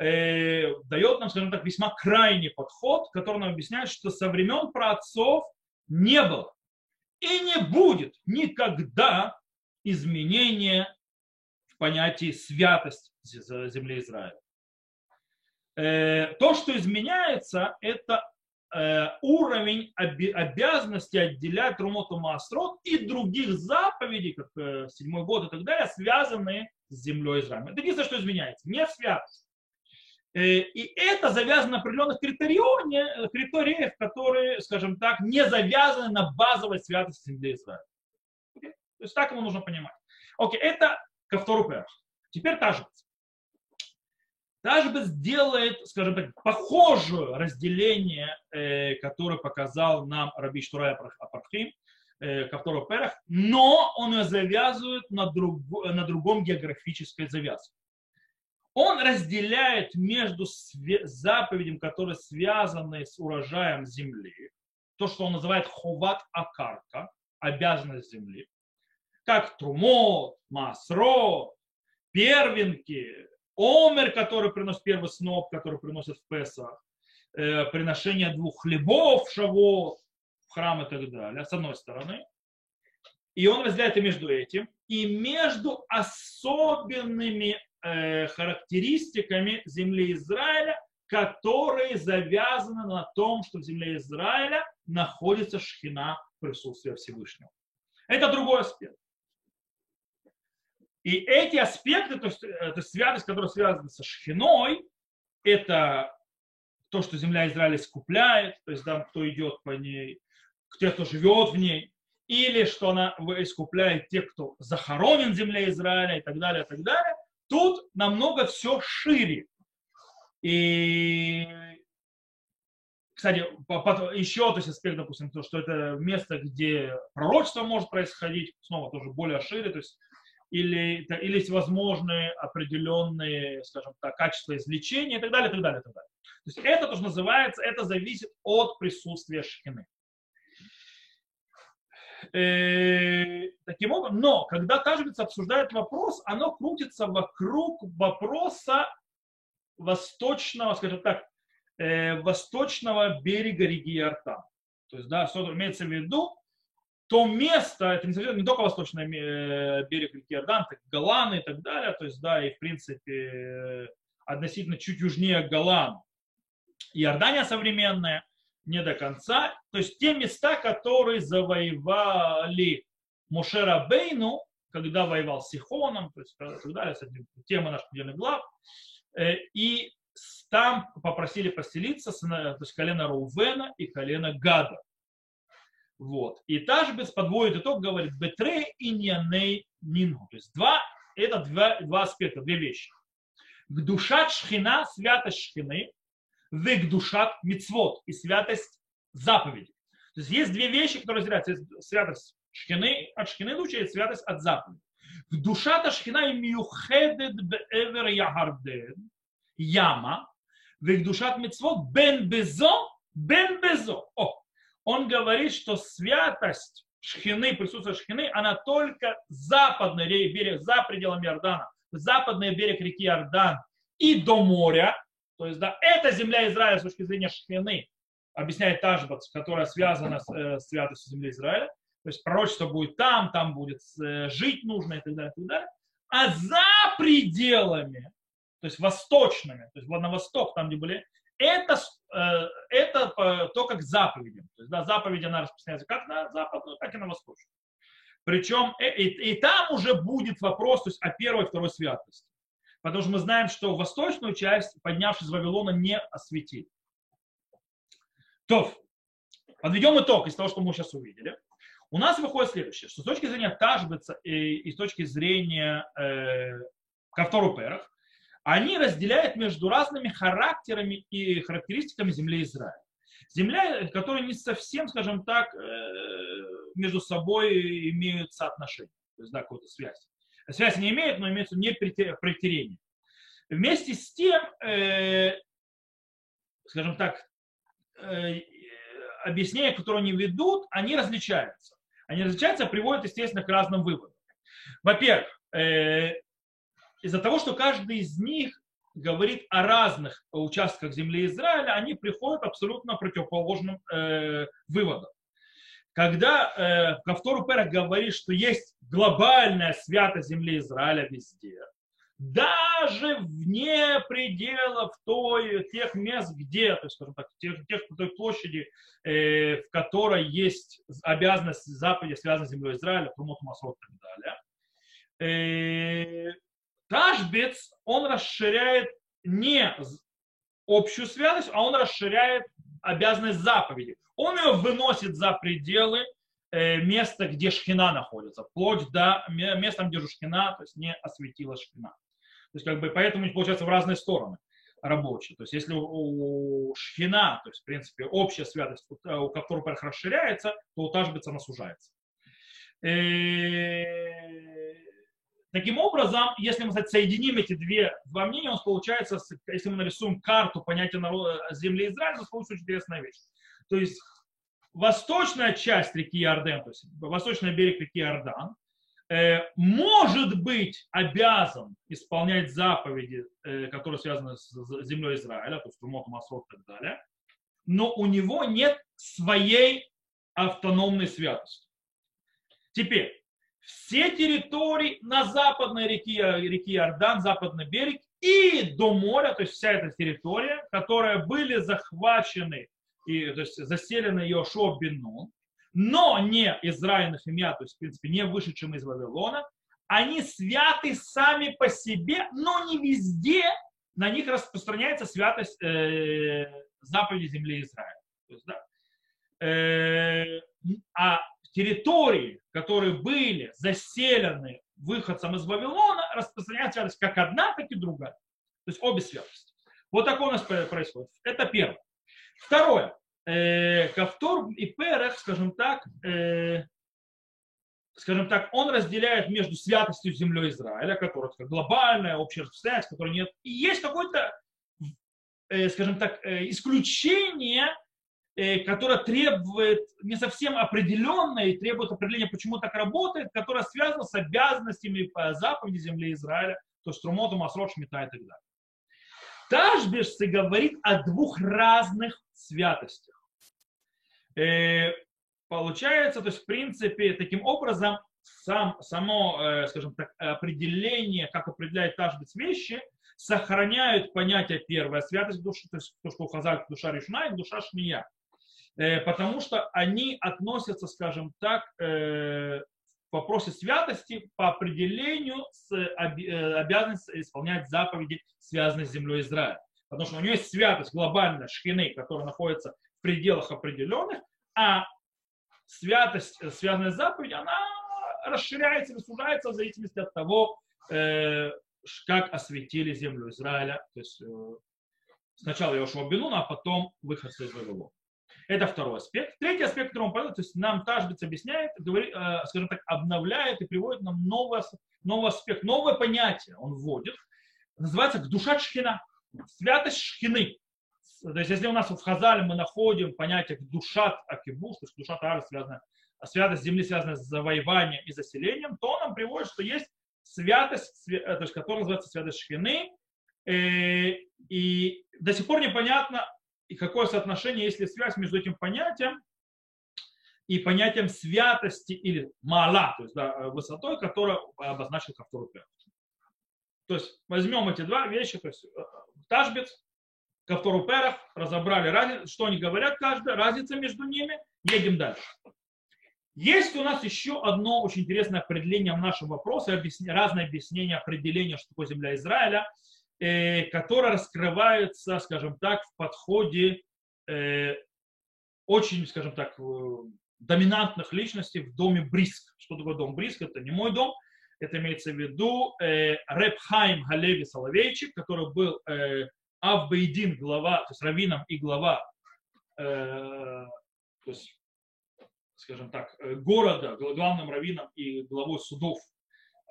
э, дает нам, скажем так, весьма крайний подход, который нам объясняет, что со времен праотцов не было И не будет никогда изменения в понятии святость земли Израиля. Э, то, что изменяется, это уровень обязанности отделять Румоту Маасрот и других заповедей, как э, седьмой год и так далее, связанные с землей Израиля. Это единственное, что изменяется. Не святость. И это завязано на определенных критериях, критериях, которые, скажем так, не завязаны на базовой святости земли Израиля. Okay? То есть так ему нужно понимать. Окей, okay, это ко второму пэрах. Теперь тажбец. Тажбец делает, скажем так, похожее разделение, э, которое показал нам Раби Штурай Апархим, э, ко второму пэрах, но он ее завязывает на, друг, на другом географической завязке. Он разделяет между заповедями, которые связаны с урожаем земли, то, что он называет ховат акарка, обязанность земли, как трумот, масро, первенки, омер, который приносит первый сноп, который приносит в Песах, э, приношение двух хлебов, шавот, в храм и так далее, с одной стороны. И он разделяет и между этим, и между особенными Э, характеристиками земли Израиля, которые завязаны на том, что в земле Израиля находится шхина присутствия Всевышнего. Это другой аспект. И эти аспекты, то есть, это святость, которая связана со шхиной, это то, что земля Израиля искупляет, то есть там, кто идет по ней, те, кто живет в ней, или что она искупляет тех, кто захоронен в земле Израиля и так далее, и так далее. Тут намного все шире. И, кстати, еще то есть аспект, допустим, то, что это место, где пророчество может происходить, снова тоже более шире, то есть или, или есть возможные определенные, скажем так, качества извлечения и так далее, и так далее, и так далее. То есть это тоже называется, это зависит от присутствия шхины. Э, таким образом, но когда Тажбиц обсуждает вопрос, оно крутится вокруг вопроса восточного, скажем так, э, восточного берега реки Иордан. То есть, да, что имеется в виду, то место, это не, только восточный э, берег реки Иордан, так Голланы и так далее, то есть, да, и в принципе э, относительно чуть южнее Голлан. Иордания современная, не до конца. То есть те места, которые завоевали Мушера Бейну, когда воевал с Сихоном, то есть и так далее, тема наших недельных глав, э, и там попросили поселиться то есть колено Рувена и колено Гада. Вот. И Тажбес подводит итог, говорит, Бетре и Няней Нингу. То есть два, это два, два аспекта, две вещи. К душа шхина, святость шхины, век душат мицвод и святость заповедей. То есть есть две вещи, которые разделяются. Святость шхины от шхины лучше, и святость от заповедей. В душа-то шхина и миухедет беэвер яхарден, яма, в душат мицвод бен безо, бен безо. О, он говорит, что святость шхины, присутствие шхины, она только западный берег, за пределами Иордана, западный берег реки Иордан и до моря, то есть, да, это земля Израиля с точки зрения Шхины, объясняет Тажбац, которая связана с э, святостью земли Израиля. То есть пророчество будет там, там будет э, жить нужно и так далее, и так далее. А за пределами, то есть восточными, то есть на восток, там, где были, это, это э, то, как заповеди. То есть, да, заповеди, она распространяется как на западную, так и на восточную. Причем э, и, и там уже будет вопрос то есть, о первой и второй святости. Потому что мы знаем, что восточную часть, поднявшись из Вавилона, не осветили. То, подведем итог из того, что мы сейчас увидели. У нас выходит следующее, что с точки зрения Тажбеца и, и с точки зрения э, Кавтору Перах, они разделяют между разными характерами и характеристиками земли Израиля. Земля, которая не совсем, скажем так, э, между собой имеют соотношение, то есть да, какую-то связь связи не имеет, но имеется не претерение. Вместе с тем, э, скажем так, э, объяснения, которые они ведут, они различаются. Они различаются, приводят, естественно, к разным выводам. Во-первых, э, из-за того, что каждый из них говорит о разных участках земли Израиля, они приходят абсолютно противоположным э, выводам. когда э, Кавтору Перах говорит, что есть глобальная святость земли Израиля везде, даже вне пределов той, тех мест, где, то есть, скажем так, тех, тех той площади, э, в которой есть обязанность заповеди, связанной с землей Израиля, Трумот, Масрот и так далее. Э, Ташбец, он расширяет не общую святость, а он расширяет обязанность заповеди. Он ее выносит за пределы э, места, где шхина находится, вплоть до места, где шхина, то есть не осветила шхина. То есть как бы поэтому получается в разные стороны рабочие. То есть если у шхина, то есть в принципе общая святость, у которой расширяется, то у тажбица она сужается. Э, таким образом, если мы кстати, соединим эти две, два мнения, у нас получается, если мы нарисуем карту понятия народа земли Израиля, у нас получится очень интересная вещь. То есть восточная часть реки Иордан, то есть восточный берег реки Иордан, э, может быть обязан исполнять заповеди, э, которые связаны с землей Израиля, то есть Румот, Масрот и так далее, но у него нет своей автономной святости. Теперь, все территории на западной реке, реке Иордан, западный берег и до моря, то есть вся эта территория, которые были захвачены и, то есть заселены Йошуа бен Нун, но не Израиль Нахимия, то есть, в принципе, не вышедшим из Вавилона, они святы сами по себе, но не везде на них распространяется святость э, заповеди земли Израиля. То есть, да, э, а территории, которые были заселены выходцем из Вавилона, распространяется святость как одна, так и другая. То есть обе святости. Вот такое у нас происходит. Это первое. Второе. Э, и Перех, скажем так, э, скажем так, он разделяет между святостью землей Израиля, которая такая глобальная, общая связь, которой нет, и есть какое-то, э, скажем так, исключение, которое требует не совсем определенное и требует определения, почему так работает, которое связано с обязанностями по заповеди земли Израиля, то есть Трумоту, Масрот, Шмита и так далее. Ташбешцы говорит о двух разных святостях. Э, получается, то есть в принципе таким образом сам, само, э, скажем так, определение, как определяет Ташбец вещи, сохраняют понятие первая святость души, то есть то, что указывает душа решена и душа шмия. Э, потому что они относятся, скажем так, в вопросе святости по определению с э, обязанностью исполнять заповеди, связанные с землей Израиля. Потому что у нее есть святость глобальная шхины, которая находится в пределах определенных, а святость, э, связанная с заповедью, она расширяется или сужается в зависимости от того, э, как осветили землю Израиля. То есть сначала Йошуа Бенуна, а потом выход из Вавилона. Это второй аспект. Третий аспект, который он понял, то есть нам Тажбиц объясняет, говорит, э, скажем так, обновляет и приводит нам новый, новый аспект, новое понятие он вводит. Называется душа шхина, святость шхины. То есть если у нас в Хазале мы находим понятие душа акибуш, то есть душа тара связана, святость земли связана с завоеванием и заселением, то он нам приводит, что есть святость, то есть, которая называется святость шхины, э, и до сих пор непонятно, и какое соотношение, есть ли связь между этим понятием и понятием святости или мала, то есть да, высотой, которую обозначил Кавтору Перх. То есть возьмем эти два вещи, то есть э, Ташбец, Кавтору Перах, разобрали, разницу, что они говорят каждый, разница между ними, едем дальше. Есть у нас еще одно очень интересное определение в нашем вопросе, объясни, разное объяснение определения, что такое земля Израиля – э, которые раскрываются, скажем так, в подходе э, очень, скажем так, доминантных личностей в доме Бриск. Что такое дом Бриск? Это не мой дом. Это имеется в виду э, Репхайм Галеви Соловейчик, который был э, Авбейдин, глава, то есть раввином и глава, э, то есть, скажем так, э, города, главным раввином и главой судов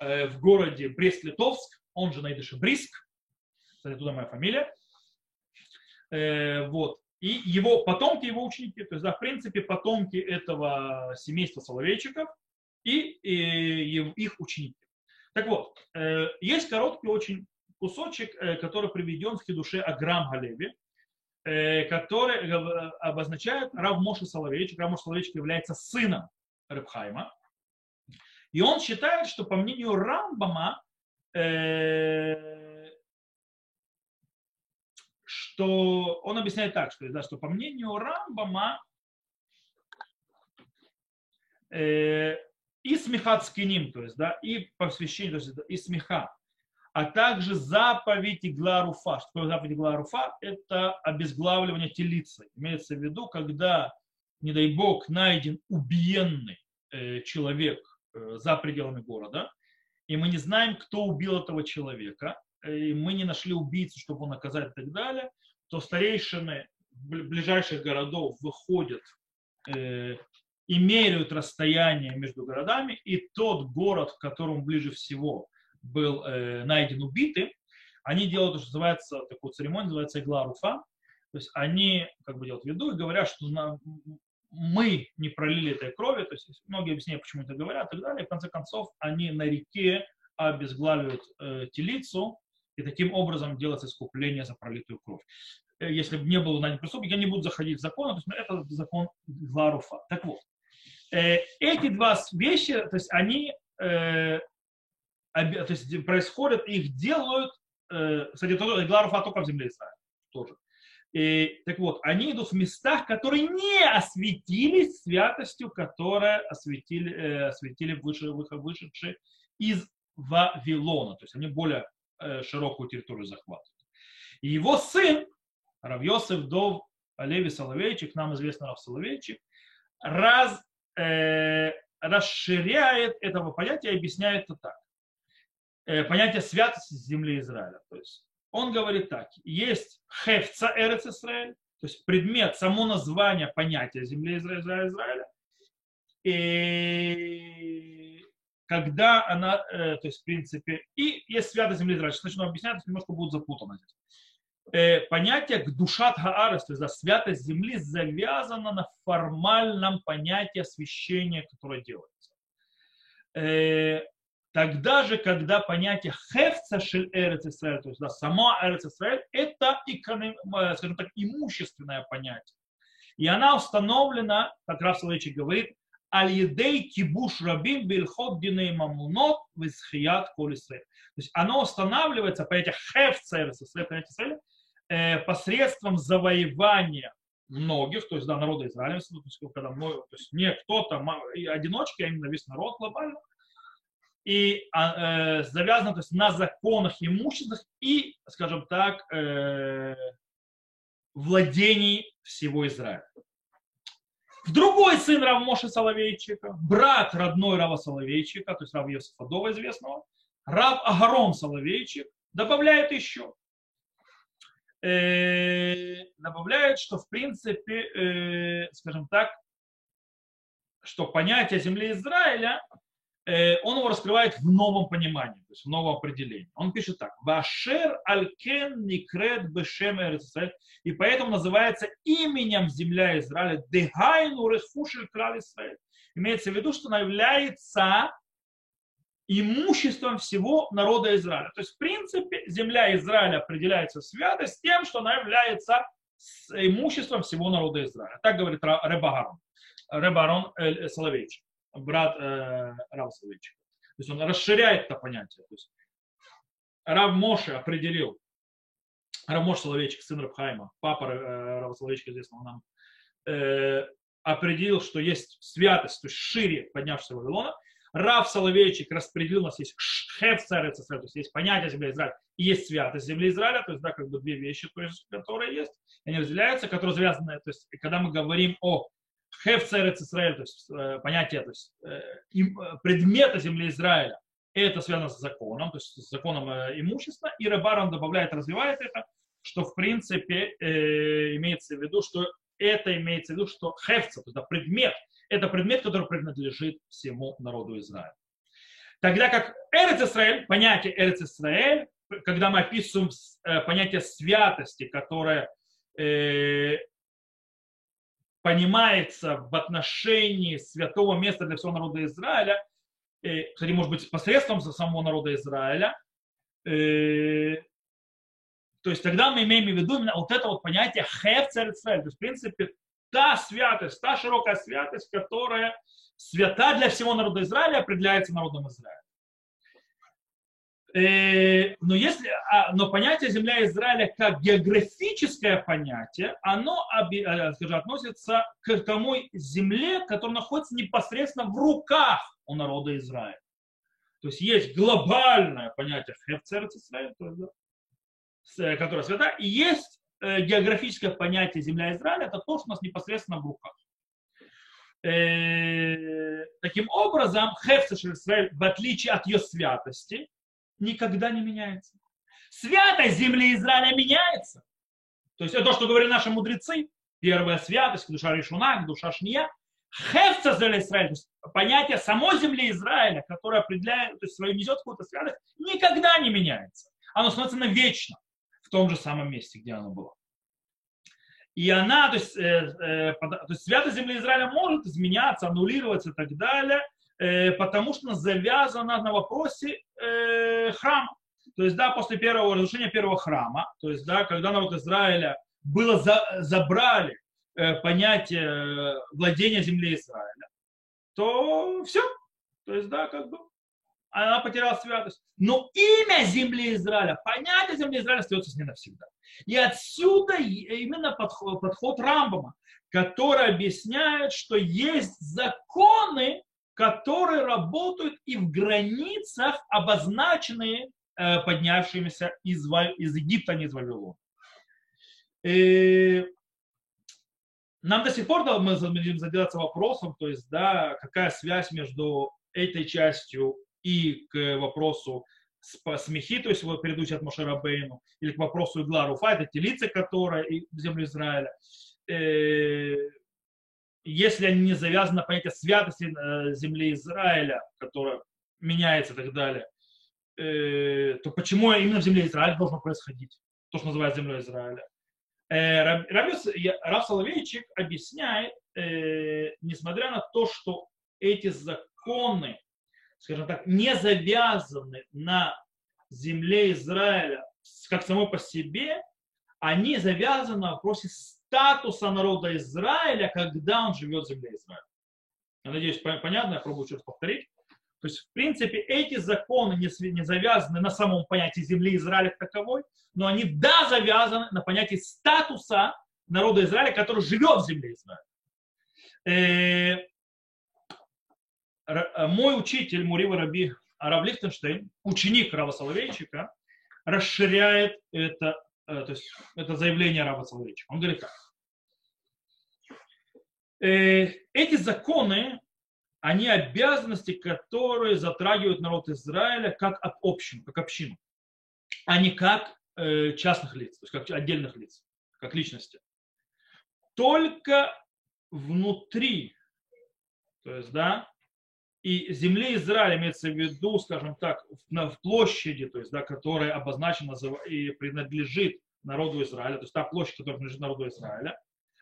э, в городе Брест-Литовск, он же на идыше Бриск, кстати, туда моя фамилия. Э, вот. И его потомки, его ученики, то есть, да, в принципе, потомки этого семейства соловейчиков и, и, и их ученики. Так вот, э, есть короткий очень кусочек, э, который приведен в Хидуше Аграм Галеви. э, который обозначает Рав Моша Соловейчик. Рав Моша Соловейчик является сыном Рыбхайма. И он считает, что по мнению Рамбама, э, что он объясняет так, что, да, что по мнению Рамбама э, и смехат скиним, то есть, да, и посвящение, то есть, и смеха, а также заповедь Игларуфа. Что такое заповедь Игларуфа? Это обезглавливание телицы. Имеется в виду, когда, не дай бог, найден убиенный э, человек э, за пределами города, и мы не знаем, кто убил этого человека, э, и мы не нашли убийцу, чтобы его наказать и так далее, то старейшины ближайших городов выходят э, и меряют расстояние между городами, и тот город, к которому ближе всего был э, найден убитый, они делают то, что называется, такую церемонию, называется игла руфа. То есть они как бы делают виду и говорят, что на, мы не пролили этой крови, то есть многие объясняют, почему это говорят и так далее. И в конце концов они на реке обезглавливают э, телицу, и таким образом делается искупление за пролитую кровь. Э, если бы не было найден преступник, я не буду заходить в закон, то есть это закон Гларуфа. Так вот, э, эти два вещи, то есть они э, то есть происходят, их делают, э, кстати, Гларуфа только в земле Израиля тоже. И, так вот, они идут в местах, которые не осветились святостью, которая осветили, э, осветили выше, вышедшие из Вавилона. То есть они более э, широкую территорию захватывают. И его сын, Равьосиф Дов Олеви Соловейчик, нам известно Рав Соловейчик, раз, э, расширяет этого понятия и объясняет это так. Э, понятие святости земли Израиля. То есть он говорит так, есть хефца Эрец Израиль, то есть предмет, само название понятия земли Израиля, Израиля. И когда она, э, то есть в принципе, и есть святость земли Израиля. Сейчас начну объяснять, немножко будет запутано здесь. Э, понятие душат хаарес, то есть да, святость земли завязано на формальном понятии освящения, которое делается Тогда же, когда понятие хефца шель эрец Исраэль, то есть да, сама эрец Исраэль, это, э, скажем так, имущественное понятие. И она установлена, как раз Соловейчик говорит, аль-едей кибуш рабим бильхот диней мамунот висхият кол То есть оно устанавливается, понятие э, посредством завоевания многих, то есть да, народа Израиля, то есть, когда, то есть не кто-то, одиночки, а именно весь народ глобально, и а, э, завязано то есть, на законах имущественных и, скажем так, э, владений всего Израиля. Другой сын Равмоши Соловейчика, брат родной Рава Соловейчика, то есть Рав Евсофадова известного, Рав Агарон Соловейчик, добавляет еще. Э, добавляет, что в принципе, э, скажем так, что понятие земли Израиля он его раскрывает в новом понимании, то есть в новом определении. Он пишет так. Вашер алькен никред бешем И поэтому называется именем земля Израиля дегайну рехушель краль Израиль. Имеется в виду, что она является имуществом всего народа Израиля. То есть, в принципе, земля Израиля определяется святость тем, что она является имуществом всего народа Израиля. Так говорит Ребагарон, Ребарон Соловейчик брат э, Рав. То есть он расширяет это понятие. То есть Рав Моше определил, Рав Моше Соловейчик, сын Рабхайма, папа э, Рава Соловейчика, известного нам, э, определил, что есть святость, то есть шире поднявшегося Вавилона. Рав Соловейчик распределил, у нас есть хеф царь то есть есть понятие земли Израиля и есть святость земли Израиля, то есть, да, как бы две вещи, то есть, которые есть, они разделяются, которые связаны, то есть, когда мы говорим о Хеф царец Израиль, то есть э, понятие, то есть э, э, предмета земли Израиля, это связано с законом, то есть с законом имущества, и Рабарон добавляет, развивает это, что в принципе э, имеется в виду, что это имеется в виду, что хефца, то есть предмет, это предмет, который принадлежит всему народу Израиля. Тогда как Эрец Израиль, понятие Эрец Израиль, когда мы описываем понятие святости, которое понимается в отношении святого места для всего народа Израиля, э, кстати, может быть, посредством самого народа Израиля, э, то есть тогда мы имеем в виду именно вот это вот понятие хеф царицрель. То есть, в принципе, та святость, та широкая святость, которая свята для всего народа Израиля, определяется народом Израиля. Э, но, если, а, но понятие земля Израиля как географическое понятие, оно э, скажем, относится к тому земле, которая находится непосредственно в руках у народа Израиля. То есть есть глобальное понятие Хефцерц Израиль, э, которое свята, и есть географическое понятие земля Израиля, это то, что у нас непосредственно в руках. Таким образом, Хефцерц Израиль, в отличие от ее святости, никогда не меняется. Святость земли Израиля меняется. То есть это то, что говорили наши мудрецы. Первая святость, душа решуна, душа шния. То есть понятие самой земли Израиля, которое определяет, то есть свою несет какую-то святость, никогда не меняется. Оно становится навечно в том же самом месте, где оно было. И она, то есть, э, э, то есть святость земли Израиля может изменяться, аннулироваться и так далее, потому что завязана на вопросе э, храма. То есть, да, после первого разрушения первого храма, то есть, да, когда народ Израиля было за, забрали э, понятие э, владения земли Израиля, то все. То есть, да, как бы она потеряла святость. Но имя земли Израиля, понятие земли Израиля остается с ней навсегда. И отсюда именно подход, подход Рамбама, который объясняет, что есть законы, которые работают и в границах, обозначенные э, поднявшимися из, из Египта, а не из Вавилона. И нам до сих пор да, мы будем задаваться вопросом, то есть, да, какая связь между этой частью и к вопросу смехи, то есть его предыдущий от Мошерабейну, или к вопросу Игла Руфа, это те лица, которые и землю Израиля. Э, если они не завязаны на понятие святости э, земли Израиля, которая меняется и так далее, э, то почему именно в земле Израиля должно происходить то, что называется землей Израиля? Э, Рав Соловейчик объясняет, несмотря на то, что эти законы, скажем так, не завязаны на земле Израиля как само по себе, они завязаны на вопросе статуса народа Израиля, когда он живет в земле Израиля. Я надеюсь, понятно, я пробую сейчас повторить. То есть, в принципе, эти законы не, завязаны на самом понятии земли Израиля таковой, но они, да, завязаны на понятии статуса народа Израиля, который живет в земле Израиля. Э, э, мой учитель Мурива Раби Рав Лихтенштейн, ученик Рава Соловейчика, расширяет это то есть это заявление раба Соловейчика. Он говорит так. Э, эти законы, они обязанности, которые затрагивают народ Израиля как от общин, как общину, а не как э, частных лиц, то есть как отдельных лиц, как личности. Только внутри, то есть, да, и земли Израиля имеется в виду, скажем так, в, в площади, то есть, да, которая обозначена и принадлежит народу Израиля, то есть та площадь, которая принадлежит народу Израиля,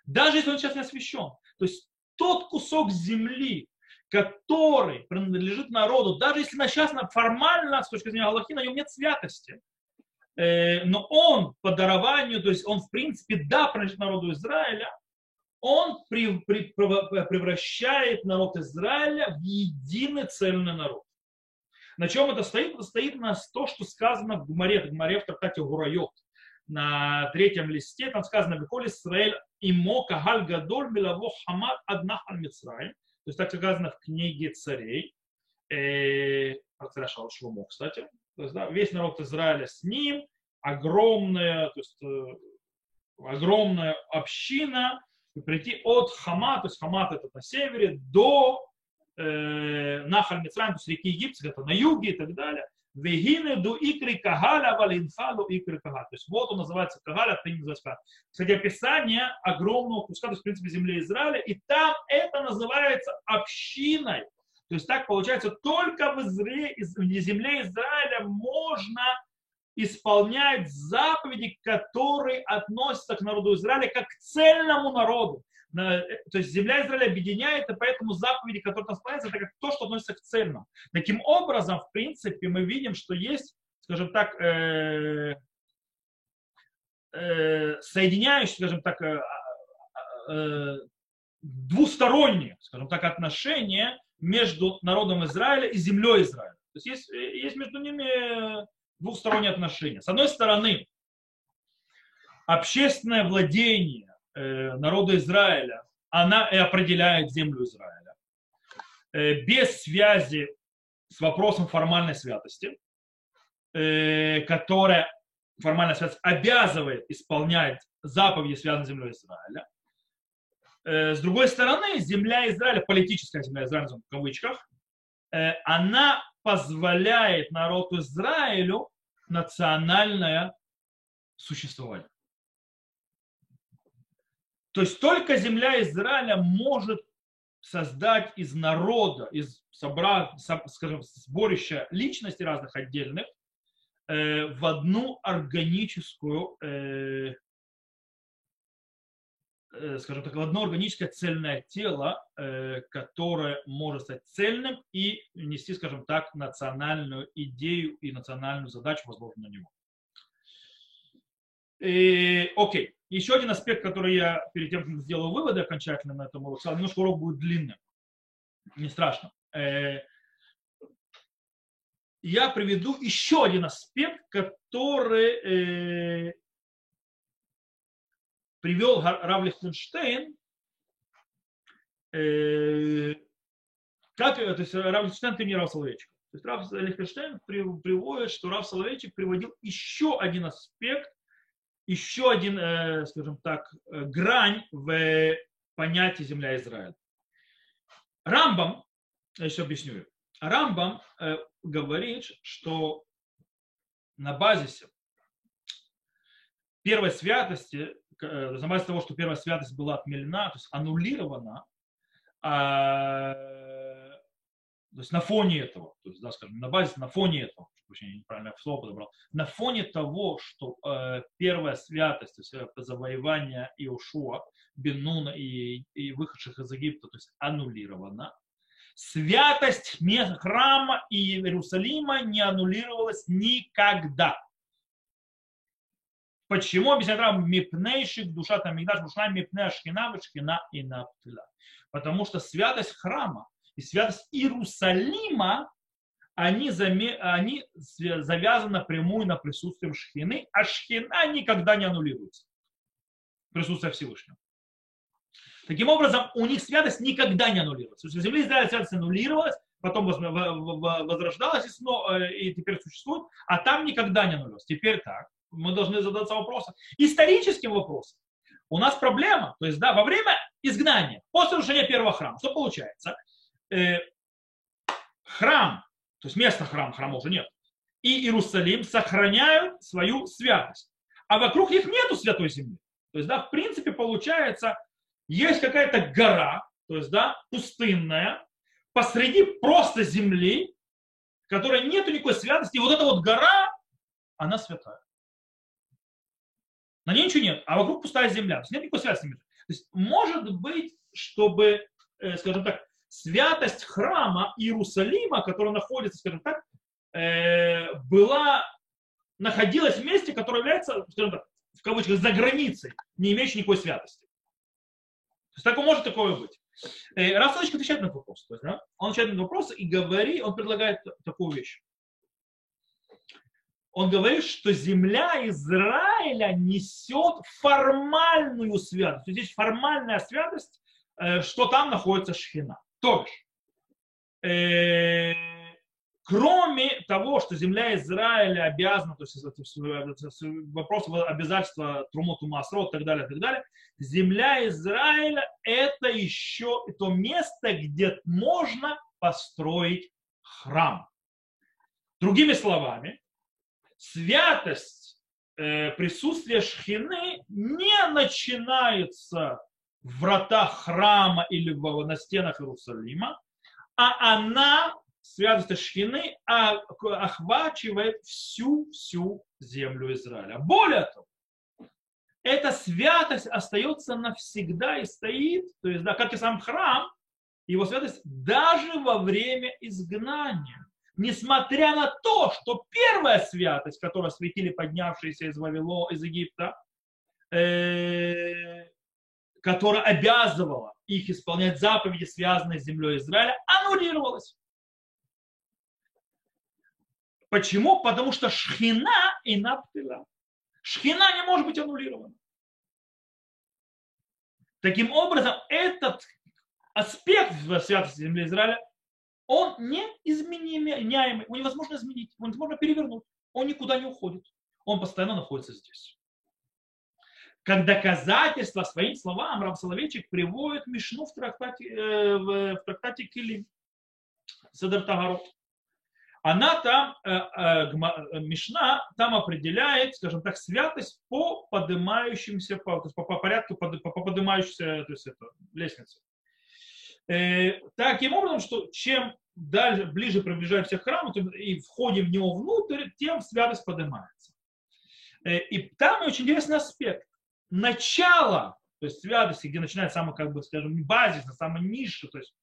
даже если он сейчас не освящен. То есть тот кусок земли, который принадлежит народу, даже если на сейчас формально, с точки зрения Аллахи, на нем нет святости, э, но он по дарованию, то есть он в принципе да принадлежит народу Израиля, он при, превращает народ Израиля в единый цельный народ. На чем это стоит? Это стоит на то, что сказано в Гмаре, в Гмаре в трактате Гурайот, на третьем листе, там сказано «Беколь Исраэль имо кагаль гадоль милаво хамат одна аль То есть так сказано в книге царей, э, царя Шломо, кстати. То есть, да, весь народ Израиля с ним, огромная, то есть, э, огромная община, и прийти от Хама, то есть Хамат это на севере, до э, Нахаль Мицраем, то есть реки Египетской, это на юге и так далее. Вегины ду икри кагаля валинфалу икри кагаля. То есть вот он называется кагаля, ты не называется кагаля. Кстати, описание огромного куска, то есть в принципе земли Израиля, и там это называется общиной. То есть так получается, только в, Изре... в земле Израиля можно исполнять заповеди, которые относятся к народу Израиля как к цельному народу. Э, то есть земля Израиля объединяет, и поэтому заповеди, которые там исполняются, это как то, что относится к цельному. Таким образом, в принципе, мы видим, что есть, скажем так, э, э, соединяющие, скажем так, э, э, двусторонние, скажем так, отношения между народом Израиля и землей Израиля. То есть есть, есть между ними двухсторонние отношения. С одной стороны, общественное владение э, народа Израиля, она и определяет землю Израиля. Э, без связи с вопросом формальной святости, э, которая формальная святость обязывает исполнять заповеди, связанные с землей Израиля. С другой стороны, земля Израиля, политическая земля Израиля в кавычках, она позволяет народу Израилю национальное существование. То есть только земля Израиля может создать из народа, из собра, скажем, сборища личностей разных отдельных э, в одну органическую, э, скажем так, одно органическое цельное тело, э, которое может стать цельным и нести, скажем так, национальную идею и национальную задачу, возложенную на него. И, окей. Еще один аспект, который я перед тем, как сделал выводы окончательно на этом уроке, немножко урок будет длинным. Не страшно. Э, я приведу еще один аспект, который э, привел Рав Лихтенштейн. Э, как, то есть Рав Лихтенштейн, ты не Рав Соловейчик. То есть Рав Лихтенштейн приводит, что Рав Соловейчик приводил еще один аспект, еще один, э, скажем так, э, грань в понятии земля Израиля. Рамбам, я еще объясню, Рамбам говорит, что на базисе первой святости, на базе того, что первая святость была отмелена, то есть аннулирована, а, то есть на фоне этого, то есть, да, скажем, на базе, на фоне этого, прощения, неправильно слово подобрал, на фоне того, что э, первая святость, то есть э, завоевание Иошуа, Бенуна и, и выходших из Египта, то есть аннулирована, святость храма и Иерусалима не аннулировалась никогда. Почему? Объясняет Рам, мипнейшик, душа там мигдаш, бушна мипне шхина, шхина и наптила. Потому что святость храма и святость Иерусалима они, заме, они завязаны напрямую на присутствие шхины, а шхина никогда не аннулируется. Присутствие Всевышнего. Таким образом, у них святость никогда не аннулируется. То есть в земле Израиля святость аннулировалась, потом возрождалась и, снова, э, и теперь существует, а там никогда не аннулировалась. Теперь так. Мы должны задаться вопросом. Историческим вопросом. У нас проблема. То есть, да, во время изгнания, после разрушения первого храма, что получается? Э, храм то есть место храма, храма уже нет, и Иерусалим сохраняют свою святость. А вокруг них нету святой земли. То есть, да, в принципе, получается, есть какая-то гора, то есть, да, пустынная, посреди просто земли, которая нету никакой святости, и вот эта вот гора, она святая. На ней ничего нет, а вокруг пустая земля. То есть нет никакой святости. То есть может быть, чтобы, э, скажем так, святость храма Иерусалима, который находится, скажем так, э, была, находилась в месте, которое является, скажем так, в кавычках, за границей, не имеющей никакой святости. То есть такое может такое быть. Э, Раф отвечает на этот вопрос. То есть, да, он отвечает на этот вопрос и говорит, он предлагает такую вещь. Он говорит, что земля Израиля несет формальную святость. То есть здесь формальная святость, э, что там находится шхина. То бишь, э, кроме того, что земля Израиля обязана, то есть вопрос обязательства Трумоту Масро и так далее, и так далее, земля Израиля это еще то место, где можно построить храм. Другими словами, святость э, присутствия шхины не начинается врата храма или на стенах Иерусалима, а она, святость Шхины, охвачивает всю-всю землю Израиля. Более того, эта святость остается навсегда и стоит, то есть, да, как и сам храм, его святость даже во время изгнания. Несмотря на то, что первая святость, которую осветили поднявшиеся из Вавило, из Египта, э, которая обязывала их исполнять заповеди, связанные с землей Израиля, аннулировалась. Почему? Потому что шхина и наптыла. Шхина не может быть аннулирована. Таким образом, этот аспект святости земли Израиля, он неизменяемый, невозможно изменить, его невозможно перевернуть, он никуда не уходит, он постоянно находится здесь. Как доказательство своим словам Рав Соловейчик приводит Мишну в трактате, э, в трактате Килим, Седер Тагарот. Она там, э, э, Мишна там определяет, скажем так, святость по поднимающимся, по, по, по порядку, по, по поднимающейся то есть это, лестнице. Э, таким образом, что чем дальше, ближе приближаемся к храму и входим в него внутрь, тем святость поднимается. Э, и там очень интересный аспект. Начало, то есть святости, где начинается самый, как бы, скажем, базисно, самый низший, то есть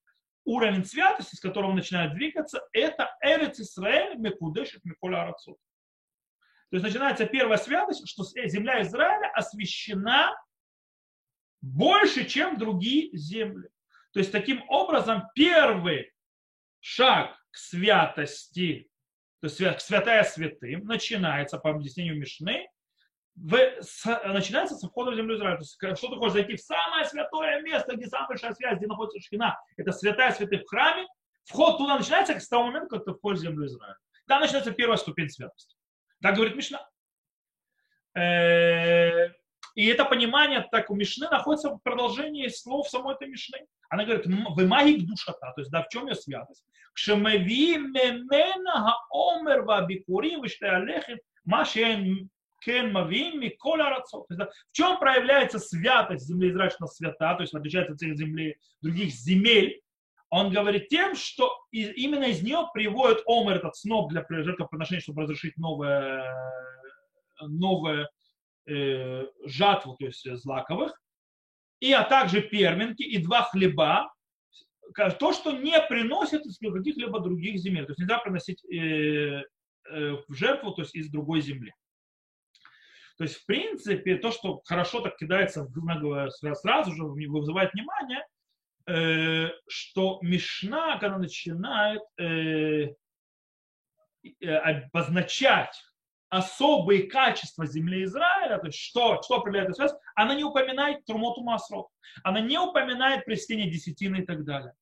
уровень святости, с которого начинает двигаться, это Эрец Исраэль Мекудешит Миколя Арацот. То есть начинается первая святость, что земля Израиля освящена больше, чем другие земли. То есть таким образом первый шаг к святости, то есть святая святым, начинается по объяснению Мишны, в, с, начинается со входа в землю Израиля. То есть, что ты хочешь зайти в самое святое место, где самая большая связь, где находится Шхина, это святая святых в храме, вход туда начинается с того момента, как ты входишь в землю Израиля. Там начинается первая ступень святости. Так говорит Мишна. И это понимание так у Мишны находится в продолжении слов самой этой Мишны. Она говорит, вы магик душата, то есть да, в чем ее святость? Кшемеви мемена хаомер вабикурим виштеалехим машен кен мавим миколь арацот. В чем проявляется святость земли Израиля свята, то есть отличается от всех земли, других земель, он говорит тем, что именно из нее приводит омер, этот сноп для жертвоприношения, чтобы разрешить новое, новое э, жатву, то есть злаковых, и, а также перминки и два хлеба, то, что не приносит из каких-либо других земель. То есть нельзя приносить э, э, в жертву, то есть из другой земли. То есть, в принципе, то, что хорошо так кидается сразу же вызывает внимание, э, что Мишна, когда начинает обозначать особые качества земли Израиля, то есть что, что определяет эту связь, она не упоминает Трумоту Масрот, она не упоминает престение десятины и так далее.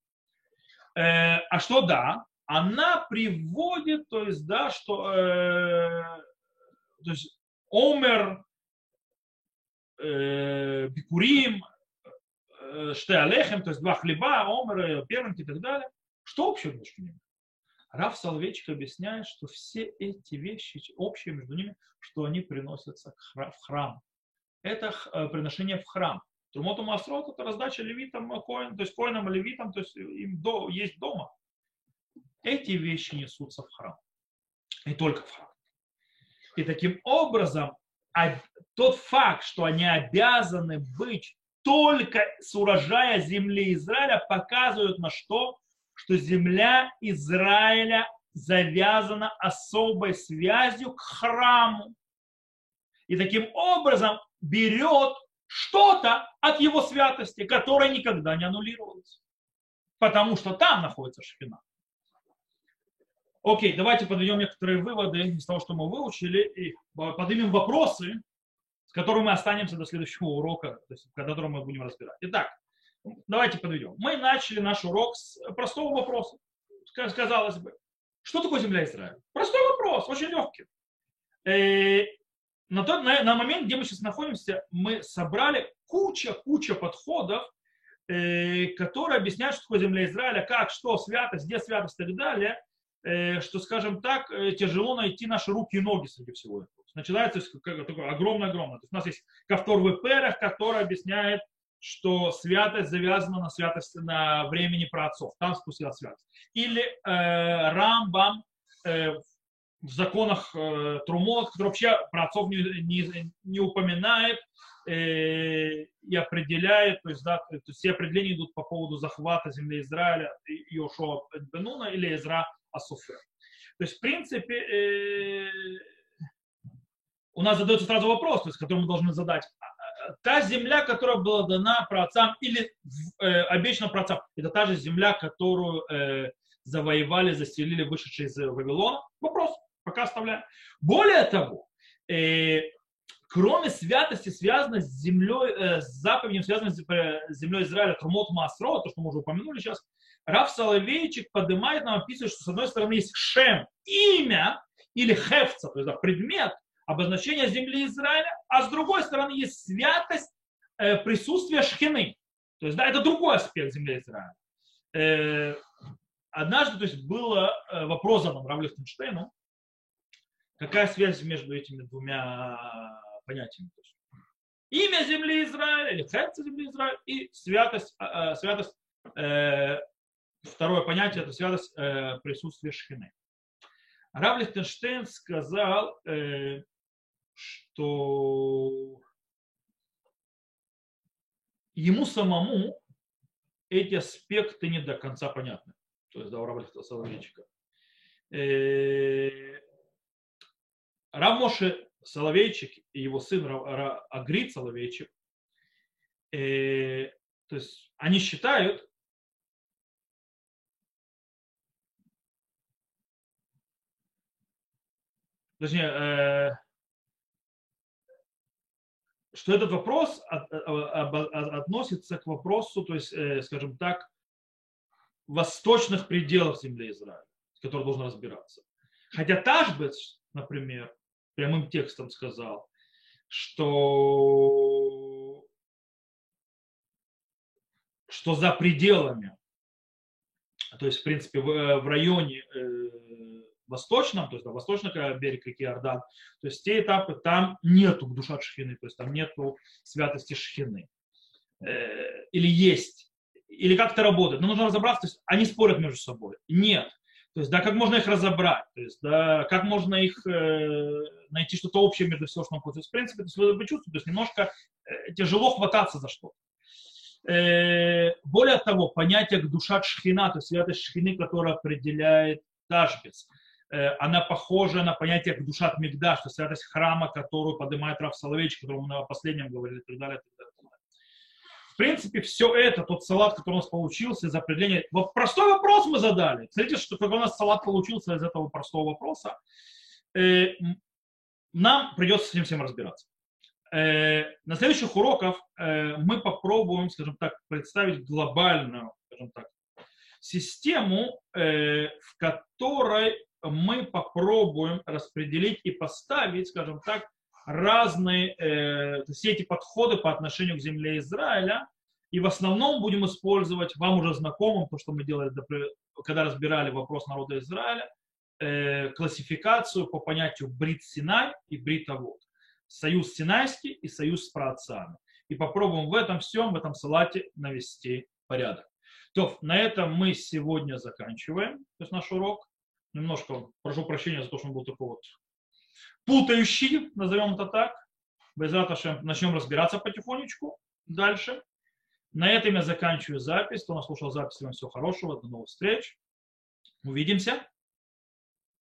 Э, а что да? Она приводит, то есть, да, что э, то есть, Омер, э, Бикурим, э, Штеалехем, то есть два хлеба, Омер, Перминг и так далее. Что общего между ними? Раф Соловейчик объясняет, что все эти вещи общие между ними, что они приносятся в храм. Это э, приношение в храм. Трумоту Масрот это раздача левитам, э, коин, то есть коинам левитам, то есть им до, есть дома. Эти вещи несутся в храм. И только в храм. И таким образом тот факт, что они обязаны быть только с урожая земли Израиля, показывает на что? Что земля Израиля завязана особой связью к храму. И таким образом берет что-то от его святости, которое никогда не аннулировалось. Потому что там находится шхина. Окей, давайте подведем некоторые выводы из того, что мы выучили, и поднимем вопросы, с которыми мы останемся до следующего урока, то есть, который мы будем разбирать. Итак, давайте подведем. Мы начали наш урок с простого вопроса. Казалось бы, что такое земля Израиля? Простой вопрос, очень легкий. Э, на, тот, на, на момент, где мы сейчас находимся, мы собрали куча-куча подходов, э, которые объясняют, что такое земля Израиля, как, что, святость, где святость и так далее, э, что, скажем так, тяжело найти наши руки и ноги среди всего этого. Начинается такое огромное-огромное. То есть у нас есть Кавтор в Перах, который объясняет что святость завязана на святости на времени праотцов. Там спустилась святость. Или э, Рамбам э, в законах э, Трумот, который вообще праотцов не, не, не упоминает э, и определяет, то есть, да, то есть все определения идут по поводу захвата земли Израиля, Йошуа Бенуна или Изра Асуфер. То есть, в принципе, э, у нас задается сразу вопрос, то есть, который мы должны задать, та земля, которая была дана праотцам или э, обещана праотцам, это та же земля, которую э, завоевали, заселили вышедшие из Вавилона? Вопрос, пока оставляем. Более того, э, кроме святости, связанной с землей, э, с заповедью, связанной с э, землей Израиля, Трумот Масро, то, что мы уже упомянули сейчас, Раф Соловейчик поднимает нам, описывает, что с одной стороны есть Шем, имя, или Хевца, то есть да, предмет, обозначение земли Израиля, а с другой стороны есть святость э, присутствия шхины. То есть, да, это другой аспект земли Израиля. Э, однажды, то есть, был э, вопрос задан Равлю Лихтенштейну, какая связь между этими двумя понятиями. То есть, имя земли Израиля, или сердце земли Израиля, и святость, э, э святость второе понятие, это святость присутствия шхины. Рав сказал, что ему самому эти аспекты не до конца понятны. То есть, да, у Соловейчика. Э, Рав Моше Соловейчик и его сын Агрид Соловейчик, э, то есть они считают, точнее, э, что этот вопрос от, от, относится к вопросу, то есть, э, скажем так, восточных пределов земли Израиля, с которой должен разбираться. Хотя Ташбец, например, прямым текстом сказал, что, что за пределами, то есть, в принципе, в, районе э, восточном, то есть на восточном берег реки Иордан, то есть те этапы, там нету душа шхины, то есть там нету святости шхины. Э, или есть, или как это работает. Но нужно разобраться, то есть они спорят между собой. Нет. То есть, да, как можно их разобрать, то есть, да, как можно их э, найти что-то общее между То есть, в принципе, то есть, вы, вы чувствуете, то есть немножко э, тяжело хвататься за что-то. Э, более того, понятие душа шхина, то есть святость шхины, которая определяет ташбец, она похожа на понятие душа Мигдаш, то святость храма, которую поднимает Раф Соловейчик, о котором мы на последнем говорили, и так далее, и так далее. В принципе, все это, тот салат, который у нас получился из определения... Вот простой вопрос мы задали. Смотрите, что какой у нас салат получился из этого простого вопроса. Э, нам придется с этим всем разбираться. Э, на следующих уроках мы попробуем, скажем так, представить глобальную, скажем так, систему, в которой мы попробуем распределить и поставить, скажем так, разные э, все эти подходы по отношению к земле Израиля. И в основном будем использовать вам уже знакомым, то, что мы делали, когда разбирали вопрос народа Израиля, э, классификацию по понятию Брит Синай и Брит Авод. Союз Синайский и союз с праотцами. И попробуем в этом всем, в этом салате навести порядок. То, на этом мы сегодня заканчиваем то есть наш урок немножко, прошу прощения за то, что он был такой вот путающий, назовем это так. Безраташем начнем разбираться потихонечку дальше. На этом я заканчиваю запись. Кто нас слушал запись, всем всего хорошего. До новых встреч. Увидимся.